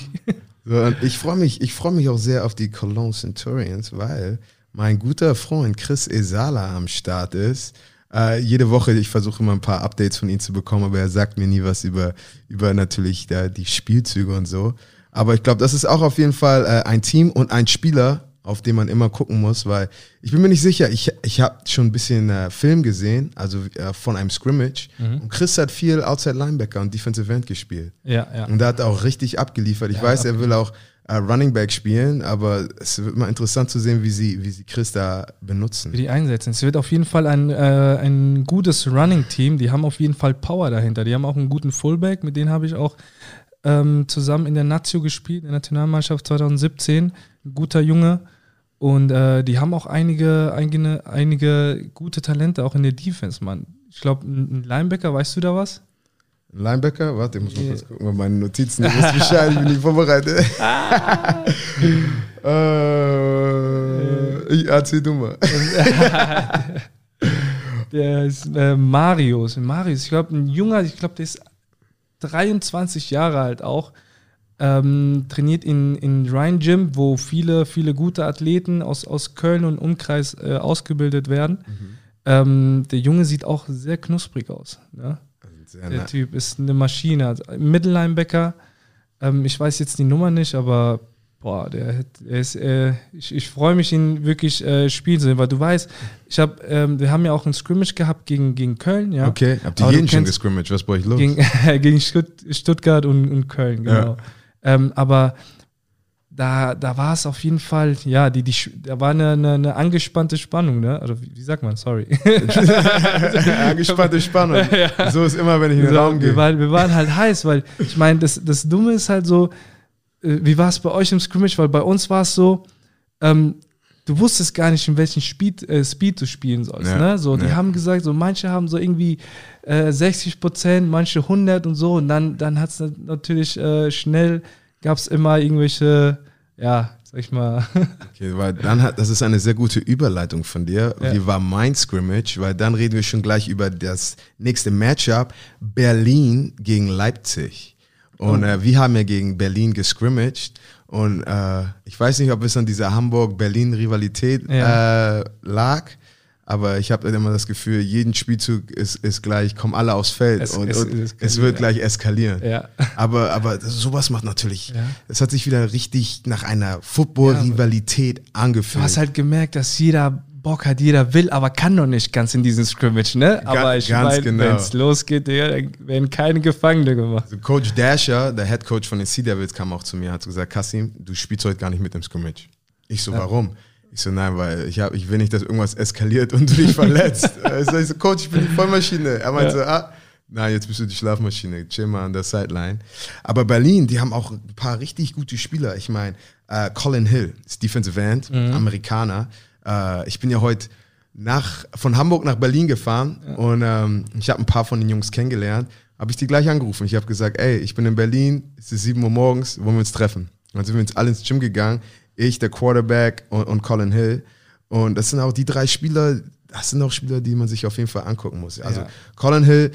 So, ich freue mich, ich mich auch sehr auf die Cologne Centurions, weil mein guter Freund Chris Esala am Start ist. Äh, jede Woche, ich versuche immer ein paar Updates von ihm zu bekommen, aber er sagt mir nie was über, über natürlich da, die Spielzüge und so. Aber ich glaube, das ist auch auf jeden Fall äh, ein Team und ein Spieler, auf den man immer gucken muss, weil ich bin mir nicht sicher, ich, ich habe schon ein bisschen äh, Film gesehen, also äh, von einem Scrimmage. Mhm. Und Chris hat viel Outside Linebacker und Defensive End gespielt. Ja, ja. Und da hat er auch richtig abgeliefert. Ich ja, weiß, er will auch äh, Running Back spielen, aber es wird mal interessant zu sehen, wie sie, wie sie Chris da benutzen. Wie die einsetzen. Es wird auf jeden Fall ein, äh, ein gutes Running-Team. Die haben auf jeden Fall Power dahinter. Die haben auch einen guten Fullback, mit denen habe ich auch ähm, zusammen in der Nazio gespielt, in der Nationalmannschaft 2017. Ein guter Junge. Und äh, die haben auch einige, einige, einige gute Talente auch in der Defense, Mann. Ich glaube, ein Linebacker, weißt du da was? Linebacker? Warte, ich muss mal kurz gucken, meine Notizen, du wisst Bescheid, ich bin nicht vorbereitet. äh, ich erzähl du mal. der ist äh, Marius. Marius, ich glaube, ein junger, ich glaube, der ist 23 Jahre alt auch. Ähm, trainiert in, in Rhein Gym, wo viele, viele gute Athleten aus, aus Köln und Umkreis äh, ausgebildet werden. Mhm. Ähm, der Junge sieht auch sehr knusprig aus. Ne? Der Typ ist eine Maschine. Also, Mittellinebacker, ähm, ich weiß jetzt die Nummer nicht, aber boah, der, der ist, äh, ich, ich freue mich, ihn wirklich äh, spielen zu sehen, weil du weißt, ich habe, ähm, wir haben ja auch ein Scrimmage gehabt gegen, gegen Köln, ja. Okay, habt ihr jeden schon gescrimmage, was bei euch los? Gegen, gegen Stuttgart und, und Köln, genau. Ja. Ähm, aber da, da war es auf jeden Fall, ja, die, die, da war eine, eine, eine angespannte Spannung, ne? Also wie, wie sagt man, sorry. angespannte Spannung. Ja. So ist immer, wenn ich in den so, Raum gehe. Wir waren, wir waren halt heiß, weil ich meine, das, das Dumme ist halt so, äh, wie war es bei euch im Scrimmage? Weil bei uns war es so, ähm, du wusstest gar nicht, in welchem Speed, äh, Speed du spielen sollst. Ja. Ne? So, die ja. haben gesagt, so manche haben so irgendwie äh, 60 Prozent, manche 100 und so. Und dann, dann hat es natürlich äh, schnell, gab es immer irgendwelche ja, sag ich mal. okay, weil dann hat, das ist eine sehr gute Überleitung von dir. Ja. Wie war mein Scrimmage? Weil dann reden wir schon gleich über das nächste Matchup: Berlin gegen Leipzig. Und oh. äh, wir haben ja gegen Berlin gescrimmaged. Und äh, ich weiß nicht, ob es an dieser Hamburg-Berlin-Rivalität ja. äh, lag. Aber ich habe immer das Gefühl, jeden Spielzug ist, ist gleich, kommen alle aufs Feld Es- und, es- und es wird gleich eskalieren. Ja. Aber, aber sowas macht natürlich, Ja. es hat sich wieder richtig nach einer Football-Rivalität Du angefühlt. hast halt gemerkt, dass jeder Bock hat, jeder will, aber kann noch nicht ganz in diesen Scrimmage, ne? Aber ich meine, genau. wenn es losgeht, dann werden keine Gefangene gemacht. Also Coach Dasher, der Head Coach von den Sea Devils, kam auch zu mir und hat gesagt, Kassim, du spielst heute gar nicht mit im Scrimmage. Ich so, warum? Ich so, nein, weil ich, hab, ich will nicht, dass irgendwas eskaliert und du dich verletzt. Also ich so, Coach, ich bin die Vollmaschine. Er meinte, so, ah, nein, jetzt bist du die Schlafmaschine. Chill mal an der Sideline. Aber Berlin, die haben auch ein paar richtig gute Spieler. Ich meine, äh, Colin Hill ist Defensive End, Amerikaner. Äh, ich bin ja heute nach, von Hamburg nach Berlin gefahren und ähm, ich habe ein paar von den Jungs kennengelernt. Habe ich die gleich angerufen. Ich habe gesagt, ey, ich bin in Berlin, es ist 7 Uhr morgens, wollen wir uns treffen? Dann sind wir uns alle ins Gym gegangen. Ich, der Quarterback und, und Colin Hill. Und das sind auch die drei Spieler, das sind auch Spieler, die man sich auf jeden Fall angucken muss. Also Ja. Colin Hill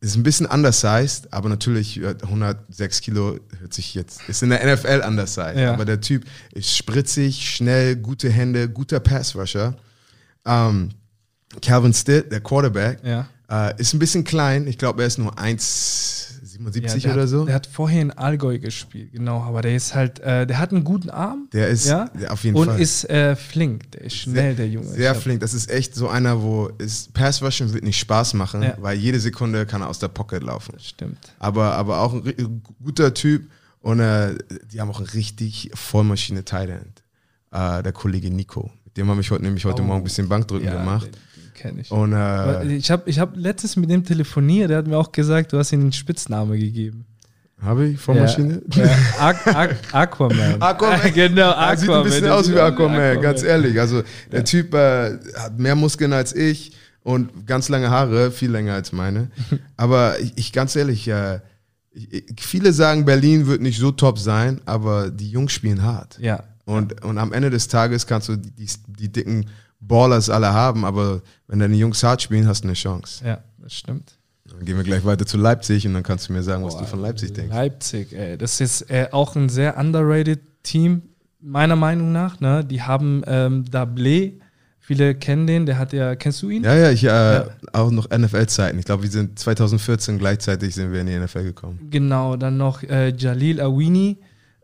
ist ein bisschen undersized, aber natürlich äh, 106 Kilo hört sich jetzt, ist in der NFL undersized. Ja. Aber der Typ ist spritzig, schnell, gute Hände, guter Passrusher. Ähm, Calvin Stitt, der Quarterback, Ja. äh, ist ein bisschen klein. Ich glaube, er ist nur 1,77 der oder hat, so. Der hat vorher in Allgäu gespielt, genau, aber der ist halt, äh, der hat einen guten Arm. Der ist ja? auf jeden und Fall. ist äh, flink, der ist schnell, der Junge. Sehr flink. Das ist echt so einer, wo Pass Rushen wird nicht Spaß machen, Ja. weil jede Sekunde kann er aus der Pocket laufen. Stimmt. Aber, aber auch ein guter Typ und äh, die haben auch einen richtig Vollmaschine End. Äh, der Kollege Nico. Mit dem habe ich heute nämlich heute Oh. Morgen ein bisschen Bankdrücken Ja, gemacht. den kenne ich. Und äh, ich habe ich hab letztens mit dem telefoniert, der hat mir auch gesagt, du hast ihm einen Spitzname gegeben. habe ich Vollmaschine? Ja, ja. Aqu Aqu Aquaman. Aquaman. genau, Er Aquaman. sieht ein bisschen aus wie Aquaman, ganz ehrlich. Also der Ja. Typ äh, hat mehr Muskeln als ich und ganz lange Haare, viel länger als meine. Aber ich, ich ganz ehrlich, äh, ich, viele sagen, Berlin wird nicht so top sein, aber die Jungs spielen hart. Ja, Und, und am Ende des Tages kannst du die, die, die dicken Ballers alle haben, aber wenn deine Jungs hart spielen, hast du eine Chance. ja, das stimmt. Dann gehen wir gleich weiter zu Leipzig und dann kannst du mir sagen, was du von Leipzig denkst. Leipzig, ey, das ist äh, auch ein sehr underrated Team, meiner Meinung nach. Ne? Die haben ähm, Dablé, viele kennen den, der hat ja, kennst du ihn? Ja, ja, ich äh, auch noch NFL-Zeiten. Ich glaube, wir sind 2014 gleichzeitig sind wir in die NFL gekommen. Genau, dann noch äh, Jalil Awini,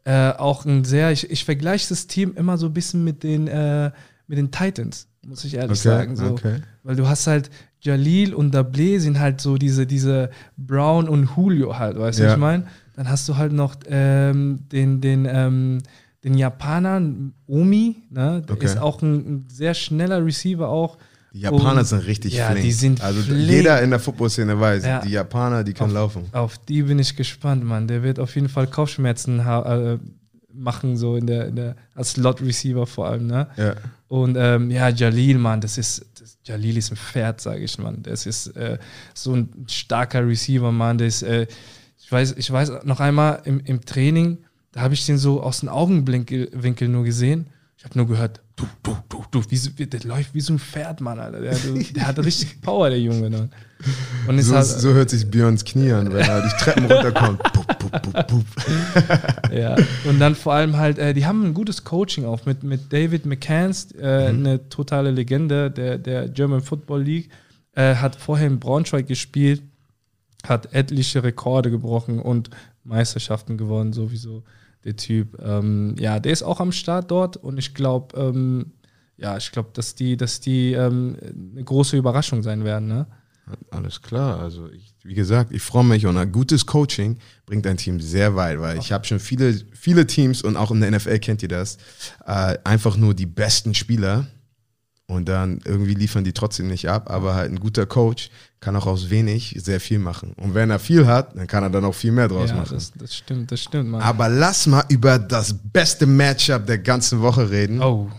äh, auch ein sehr, ich, ich vergleiche das Team immer so ein bisschen mit den, äh, mit den Titans, muss ich ehrlich Okay, sagen. So. okay. Weil du hast halt Jalil und Dablé sind halt so diese, diese Brown und Julio halt, weißt du, Ja. was ich meine? Dann hast du halt noch ähm, den, den, ähm, den Japaner Omi, ne? Der Okay. ist auch ein, ein sehr schneller Receiver auch. Die Japaner Und- sind richtig ja, flink. die sind also flink. jeder in der Football-Szene weiß, Ja. die Japaner, die können laufen. Auf die bin ich gespannt, Mann. Der wird auf jeden Fall Kopfschmerzen äh, machen, so in der, in der als Slot-Receiver vor allem, ne? Ja. Und ähm, ja, Jalil, Mann, das ist, das, Jalil ist ein Pferd, sage ich, Mann. Das ist äh, so ein starker Receiver, Mann. Der äh, ich, weiß, ich weiß noch einmal im, im Training, da habe ich den so aus den Augenwinkel Winkel nur gesehen. Ich habe nur gehört, du, du, du, du, wie, so- der läuft wie so ein Pferd, Mann, Alter. Der, der hat richtig Power, der Junge. Ne? Und So, halt, so hört sich Björns Knie an, wenn er die Treppen runterkommt. Ja, und dann vor allem halt, äh, die haben ein gutes Coaching auch mit, mit David McCanns, äh, eine totale Legende der, der German Football League. Äh, hat vorher in Braunschweig gespielt, hat etliche Rekorde gebrochen und Meisterschaften gewonnen, sowieso der Typ. Ähm, ja, der ist auch am Start dort und ich glaube, ähm, ja, ich glaube, dass die, dass die ähm, eine große Überraschung sein werden. Ne? Alles klar, also ich, wie gesagt, ich freue mich und ein gutes Coaching bringt ein Team sehr weit, weil ich habe schon viele, viele Teams und auch in der NFL kennt ihr das, äh, einfach nur die besten Spieler und dann irgendwie liefern die trotzdem nicht ab, aber halt ein guter Coach kann auch aus wenig sehr viel machen. Und wenn er viel hat, dann kann er dann auch viel mehr draus Ja, machen. das, das stimmt, das stimmt, Mann. Aber lass mal über das beste Matchup der ganzen Woche reden. oh,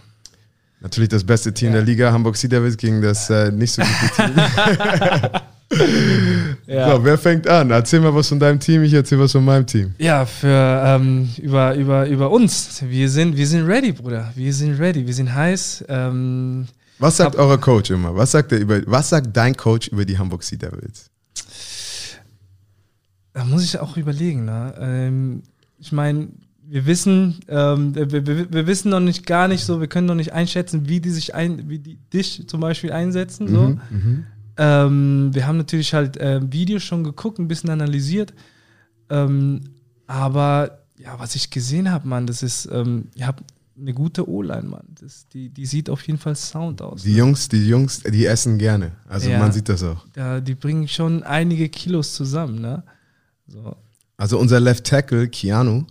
Natürlich das beste Team Ja. der Liga, Hamburg Sea Devils gegen das äh, nicht so gute Team. ja. So, wer fängt an? Erzähl mal was von deinem Team, ich erzähl was von meinem Team. Ja, für ähm, über, über, über uns. Wir sind, wir sind ready, Bruder. Wir sind ready. Wir sind heiß. Ähm, Was sagt euer Coach immer? Was sagt, er über, was sagt dein Coach über die Hamburg Sea Devils? da muss ich auch überlegen. Ne? Ähm, ich meine, wir wissen, ähm, wir, wir, wir, wissen noch nicht gar nicht so, wir können noch nicht einschätzen, wie die sich ein, wie die dich zum Beispiel einsetzen. So. Mhm, mhm. ähm, wir haben natürlich halt äh, Videos schon geguckt, ein bisschen analysiert. Ähm, aber ja, was ich gesehen habe, Mann, das ist, ähm, ihr habt eine gute O-Line, Mann. Das, die, die sieht auf jeden Fall Sound aus. Die Jungs, die Jungs, die essen gerne. Also ja, man sieht das auch. Ja, die bringen schon einige Kilos zusammen, ne? So. Also unser Left Tackle, Keanu,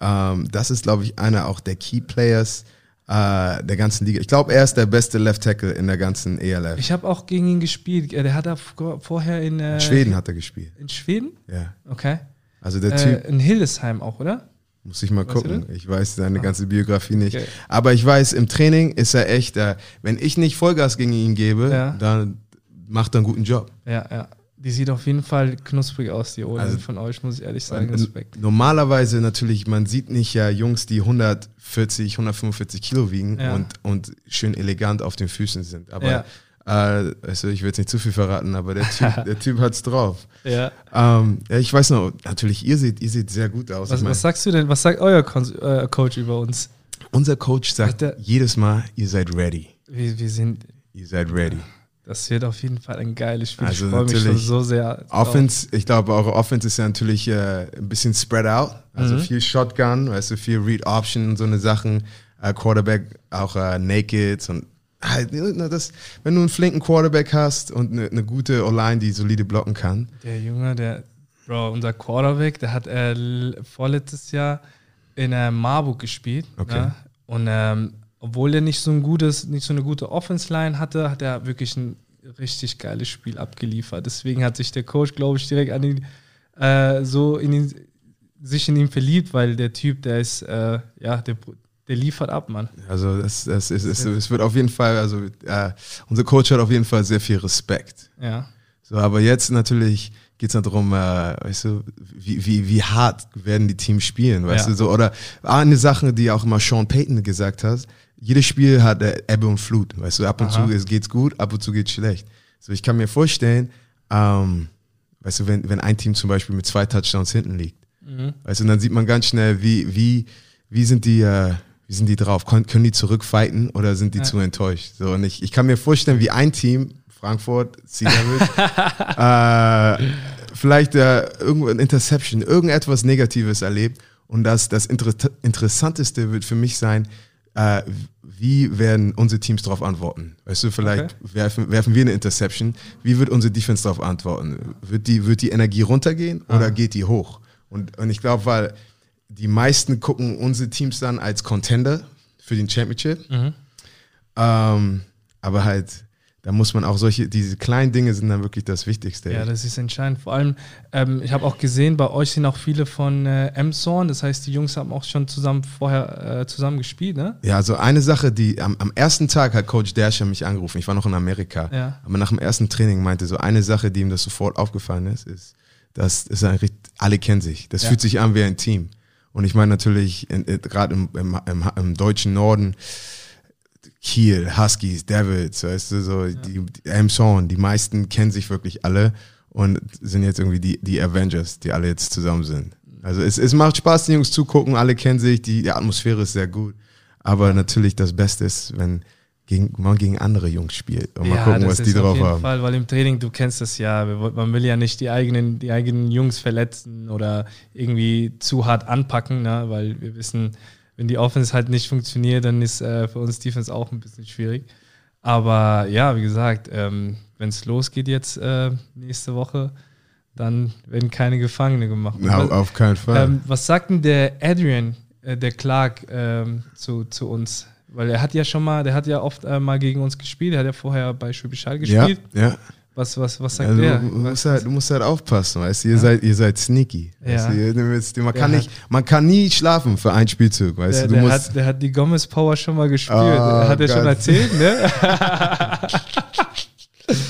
ähm, das ist, glaube ich, einer auch der Key Players äh, der ganzen Liga. Ich glaube, er ist der beste Left Tackle in der ganzen ELF. Ich habe auch gegen ihn gespielt. Der hat da vorher in, äh, in Schweden hat er gespielt. In Schweden? Ja. Okay. Also der Typ. Äh, in Hildesheim auch, oder? Muss ich mal gucken. Ich weiß seine ah. ganze Biografie nicht. Okay. Aber ich weiß, im Training ist er echt, äh, wenn ich nicht Vollgas gegen ihn gebe, ja. dann macht er einen guten Job. Ja, ja. Die sieht auf jeden Fall knusprig aus, die Ole also, von euch, muss ich ehrlich sagen. Respekt. Normalerweise natürlich, man sieht nicht ja Jungs, die 140, 145 Kilo wiegen ja. und, und schön elegant auf den Füßen sind. Aber ja. Äh, also ich will jetzt nicht zu viel verraten, aber der Typ, der typ hat's drauf. Ja. Ähm, ja, ich weiß noch, natürlich, ihr seht, ihr seht sehr gut aus. Was, was sagst du denn, was sagt euer äh, Coach über uns? Unser Coach sagt jedes Mal, ihr seid ready. Wir, wir sind. Ihr seid ready. Das wird auf jeden Fall ein geiles Spiel. Also ich freue mich schon so sehr. Offense, ich glaube, eure Offense ist ja natürlich äh, ein bisschen spread out. Also mhm. viel Shotgun, weißt du, viel Read Option und so eine Sachen. Äh, Quarterback auch äh, Naked und halt, das, wenn du einen flinken Quarterback hast und eine, eine gute O-Line, die solide blocken kann. Der Junge, der, Bro, unser Quarterback, der hat äh, vorletztes Jahr in äh, Marburg gespielt. Okay. Ne? Und ähm, obwohl er nicht so ein gutes, nicht so eine gute Offense-Line hatte, hat er wirklich ein richtig geiles Spiel abgeliefert. Deswegen hat sich der Coach, glaube ich, direkt an ihn äh, so in ihn, sich in ihn verliebt, weil der Typ, der ist, äh, ja, der, der liefert ab, Mann. Also das, das ist, es, es wird auf jeden Fall, also äh, unser Coach hat auf jeden Fall sehr viel Respekt. Ja. So, aber jetzt natürlich geht es darum, äh, weißt du, wie, wie, wie hart werden die Teams spielen, weißt ja. du, so, oder eine Sache, die auch immer Sean Payton gesagt hat, jedes Spiel hat äh, Ebbe und Flut. Weißt du, ab und Aha. zu geht's gut, ab und zu geht's schlecht. So, ich kann mir vorstellen, ähm, weißt du, wenn, wenn ein Team zum Beispiel mit zwei Touchdowns hinten liegt, mhm. weißt du, dann sieht man ganz schnell, wie, wie, wie sind die, äh, wie sind die drauf? Können, die zurückfighten oder sind die ja. zu enttäuscht? So, und ich, ich kann mir vorstellen, wie ein Team, Frankfurt, Sea äh, vielleicht äh, irgendwo ein Interception, irgendetwas Negatives erlebt. Und das, das Inter Interessanteste wird für mich sein, äh, wie werden unsere Teams darauf antworten? Weißt du, vielleicht okay. werfen, werfen wir eine Interception. Wie wird unsere Defense darauf antworten? Wird die, wird die Energie runtergehen oder ah. geht die hoch? Und, und ich glaube, weil die meisten gucken unsere Teams dann als Contender für den Championship. Mhm. Ähm, aber halt, da muss man auch solche, diese kleinen Dinge sind dann wirklich das Wichtigste. Ja, das ist entscheidend. Vor allem, ähm, ich habe auch gesehen, bei euch sind auch viele von äh, Emshorn, das heißt, die Jungs haben auch schon zusammen vorher äh, zusammen gespielt, ne? Ja, also eine Sache, die am, am ersten Tag hat Coach Derscher mich angerufen, ich war noch in Amerika, ja. aber nach dem ersten Training meinte so, eine Sache, die ihm das sofort aufgefallen ist, ist, dass ein, alle kennen sich. Das ja. fühlt sich an wie ein Team. Und ich meine natürlich, gerade im, im, im, im deutschen Norden, Kiel, Huskies, Devils, weißt du, so, ja. die, die Elmshorn, die meisten kennen sich wirklich alle und sind jetzt irgendwie die, die Avengers, die alle jetzt zusammen sind. Also es, es macht Spaß, die Jungs zugucken, alle kennen sich, die, die Atmosphäre ist sehr gut. Aber natürlich das Beste ist, wenn gegen, man gegen andere Jungs spielt und mal ja, gucken, was die drauf haben. Auf jeden Fall, weil im Training, du kennst das ja, man will ja nicht die eigenen, die eigenen Jungs verletzen oder irgendwie zu hart anpacken, ne? weil wir wissen, wenn die Offense halt nicht funktioniert, dann ist äh, für uns Defense auch ein bisschen schwierig. Aber ja, wie gesagt, ähm, wenn es losgeht jetzt äh, nächste Woche, dann werden keine Gefangene gemacht. Ja, auf keinen Fall. Ähm, was sagt denn der Adrian, äh, der Clark, ähm, zu, zu uns? Weil er hat ja schon mal, der hat ja oft äh, mal gegen uns gespielt, er hat ja vorher bei Schwäbisch gespielt. Ja, ja. Was, was, was sagt also, der? Du musst, halt, du musst halt aufpassen, weißt du, ihr, ja. seid, ihr seid sneaky. Ja. Weißt du, man, kann nicht, man kann nie schlafen für einen Spielzug, weißt der, du. Der, hat, der hat die Gomez Power schon mal gespielt. Oh, hat er schon erzählt, ne?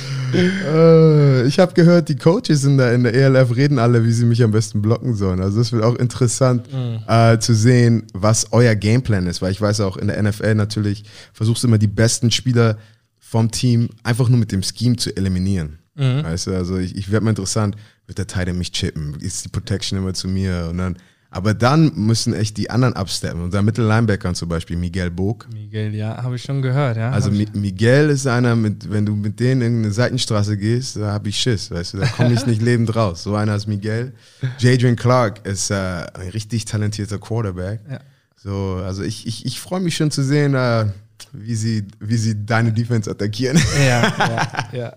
Ich habe gehört, die Coaches in der, in der ELF reden alle, wie sie mich am besten blocken sollen. Also es wird auch interessant mhm. äh, zu sehen, was euer Gameplan ist, weil ich weiß auch in der NFL natürlich versuchst du immer die besten Spieler vom Team einfach nur mit dem Scheme zu eliminieren. Mhm. Weißt du, also ich, ich werde mal interessant, wird der Titan mich chippen? Ist die Protection immer zu mir? Und dann Aber dann müssen echt die anderen absteppen. Unser Mittellinebacker zum Beispiel, Miguel Bog. Miguel, ja, habe ich schon gehört, ja. Also Mi Miguel ist einer, mit, wenn du mit denen in eine Seitenstraße gehst, da habe ich Schiss, weißt du, da komme ich nicht lebend raus. So einer ist Miguel. Jadrian Clark ist äh, ein richtig talentierter Quarterback. Ja. So, also ich, ich, ich freue mich schon zu sehen, äh, wie sie, wie sie deine Defense attackieren. Ja, ja, ja.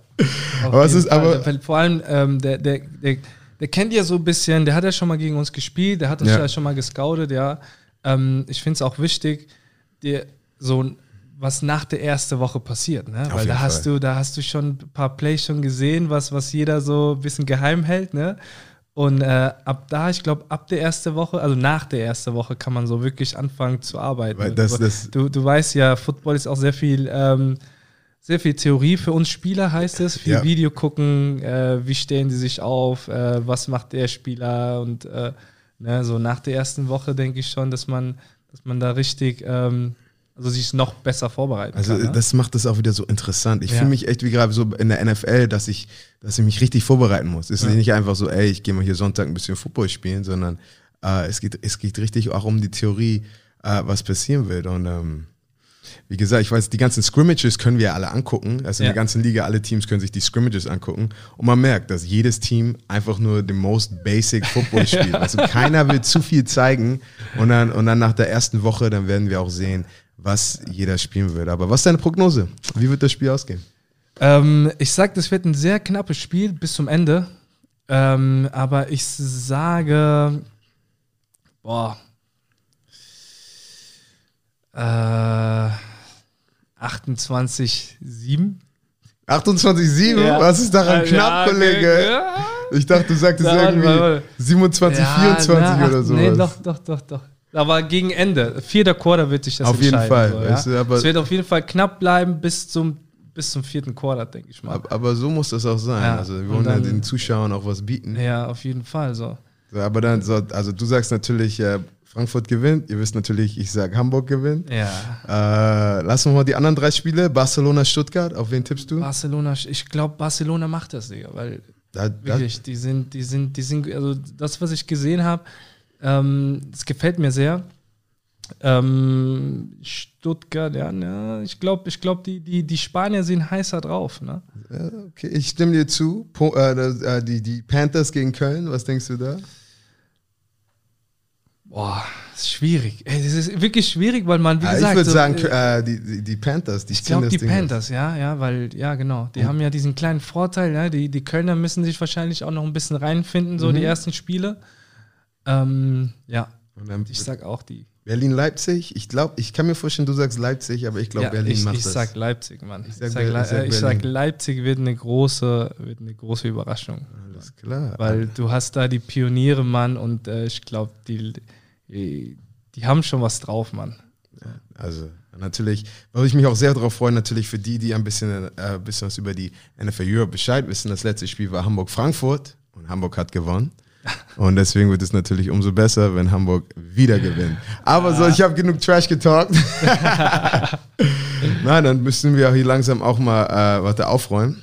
aber es ist aber vor allem ähm, der, der, der der kennt ja so ein bisschen, der hat ja schon mal gegen uns gespielt, der hat uns ja, ja schon mal gescoutet, ja. Ähm, ich finde es auch wichtig, dir so was nach der ersten Woche passiert, ne? Weil da hast Fall. du, da hast du schon ein paar Plays schon gesehen, was, was jeder so ein bisschen geheim hält, ne? Und äh, ab da, ich glaube, ab der ersten Woche, also nach der ersten Woche, kann man so wirklich anfangen zu arbeiten. Weil das, das du, du weißt ja, Football ist auch sehr viel ähm, sehr viel Theorie für uns Spieler, heißt es. Viel ja. Video gucken, äh, wie stellen sie sich auf, äh, was macht der Spieler und äh, ne, so nach der ersten Woche denke ich schon, dass man, dass man da richtig, ähm, also sich noch besser vorbereiten also kann. Also das macht das auch wieder so interessant. Ich ja. fühle mich echt wie gerade so in der NFL, dass ich, dass ich mich richtig vorbereiten muss. Es ist ja. nicht einfach so, ey, ich gehe mal hier Sonntag ein bisschen Football spielen, sondern äh, es, geht, es geht richtig auch um die Theorie, äh, was passieren wird. Und ähm, wie gesagt, ich weiß, die ganzen Scrimmages können wir ja alle angucken. Also in der ganzen Liga, alle Teams können sich die Scrimmages angucken. Und man merkt, dass jedes Team einfach nur den most basic Football spielt. Also keiner will zu viel zeigen. Und dann, und dann nach der ersten Woche, dann werden wir auch sehen, was jeder spielen wird. Aber was ist deine Prognose? Wie wird das Spiel ausgehen? Ähm, ich sage, das wird ein sehr knappes Spiel bis zum Ende. Ähm, aber ich sage, boah, äh, 28,7. 28,7? Ja. Was ist daran ja, knapp, Kollege? Ja. Ich dachte, du sagtest ja, irgendwie 27, 24 na, oder so. Nee, doch, doch, doch, doch. Aber gegen Ende, vierter Quarter wird sich das auf entscheiden. Auf jeden Fall. So, du, es wird auf jeden Fall knapp bleiben bis zum, bis zum vierten Quarter, denke ich mal. Aber, aber, so muss das auch sein. also wir wollen dann, ja den Zuschauern auch was bieten. Ja, auf jeden Fall so. so aber dann, so, also du sagst natürlich, äh, Frankfurt gewinnt. Ihr wisst natürlich, ich sage Hamburg gewinnt. Ja. Äh, lassen wir mal die anderen drei Spiele. Barcelona, Stuttgart. Auf wen tippst du? Barcelona, ich glaube, Barcelona macht das, Digga, weil da, wirklich, die sind, die sind, die sind, also das, was ich gesehen habe, ähm, das gefällt mir sehr. Ähm, Stuttgart, ja, ja ich glaube, ich glaub, die, die, die Spanier sind heißer drauf. Ne? Okay, ich stimme dir zu. Po, äh, äh die, die Panthers gegen Köln, was denkst du da? Boah, das ist schwierig. Es ist wirklich schwierig, weil man, wie ja, gesagt. Ich würde so, sagen, äh, die, die, die, Panthers, die Ich glaube, die Ding Panthers, ja, ja, weil, ja, genau. Die mhm. haben ja diesen kleinen Vorteil, ja. Die, die Kölner müssen sich wahrscheinlich auch noch ein bisschen reinfinden, so mhm. die ersten Spiele. Ähm, ja. ich sag auch die. Berlin-Leipzig, ich glaube, ich kann mir vorstellen, du sagst Leipzig, aber ich glaube, ja, Berlin ich, macht ich das. Ich sag Leipzig, Mann. Ich sag, ich sag, Le ich sag Leipzig wird eine große, wird eine große Überraschung. Alles klar. Weil du hast da die Pioniere, Mann, und äh, ich glaube, die die, haben schon was drauf, Mann. Ja, also natürlich, würde ich mich auch sehr darauf freuen, natürlich für die, die ein bisschen, äh, bisschen was über die NFL Europe Bescheid wissen. Das letzte Spiel war Hamburg-Frankfurt und Hamburg hat gewonnen. Und deswegen wird es natürlich umso besser, wenn Hamburg wieder gewinnt. Aber so, ich habe genug Trash getalkt. Nein, dann müssen wir hier langsam auch mal äh, warte, aufräumen.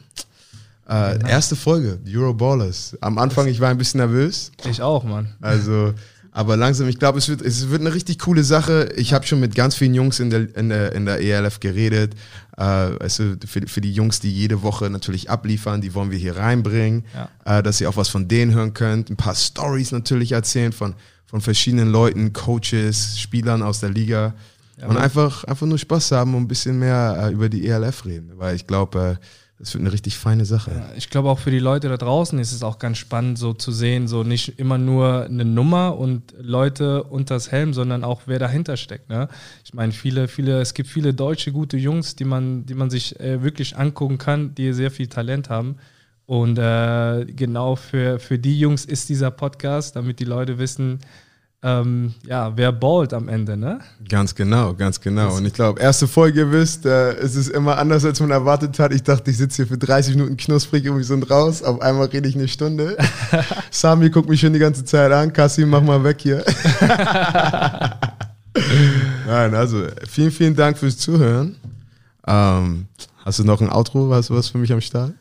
Äh, erste Folge, Euroballers. Am Anfang, ich war ein bisschen nervös. Ich auch, Mann. Also, aber langsam, ich glaube, es wird, es wird eine richtig coole Sache. Ich habe schon mit ganz vielen Jungs in der, in der, in der ELF geredet. Äh, also für, für die Jungs, die jede Woche natürlich abliefern, die wollen wir hier reinbringen, ja. äh, dass ihr auch was von denen hören könnt. Ein paar Stories natürlich erzählen von, von verschiedenen Leuten, Coaches, Spielern aus der Liga. Ja, und einfach, einfach nur Spaß haben und ein bisschen mehr äh, über die ELF reden. Weil ich glaube, äh, das wird eine richtig feine Sache. Ja, ich glaube auch für die Leute da draußen ist es auch ganz spannend, so zu sehen, so nicht immer nur eine Nummer und Leute unters Helm, sondern auch wer dahinter steckt. Ne? Ich meine, viele, viele, es gibt viele deutsche gute Jungs, die man, die man sich äh, wirklich angucken kann, die sehr viel Talent haben. Und äh, genau für, für die Jungs ist dieser Podcast, damit die Leute wissen, ähm, ja, wer ballt am Ende, ne? Ganz genau, ganz genau. Und ich glaube, erste Folge, ihr wisst, äh, es ist immer anders, als man erwartet hat. Ich dachte, ich sitze hier für 30 Minuten knusprig und wir sind raus. Auf einmal rede ich eine Stunde. Sami guckt mich schon die ganze Zeit an. Kassim, mach mal weg hier. Nein, also vielen, vielen Dank fürs Zuhören. Ähm, hast du noch ein Outro? Hast du was für mich am Start?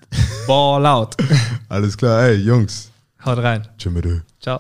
Ball out. Alles klar, ey, Jungs. Haut rein. Tschüss. Ciao.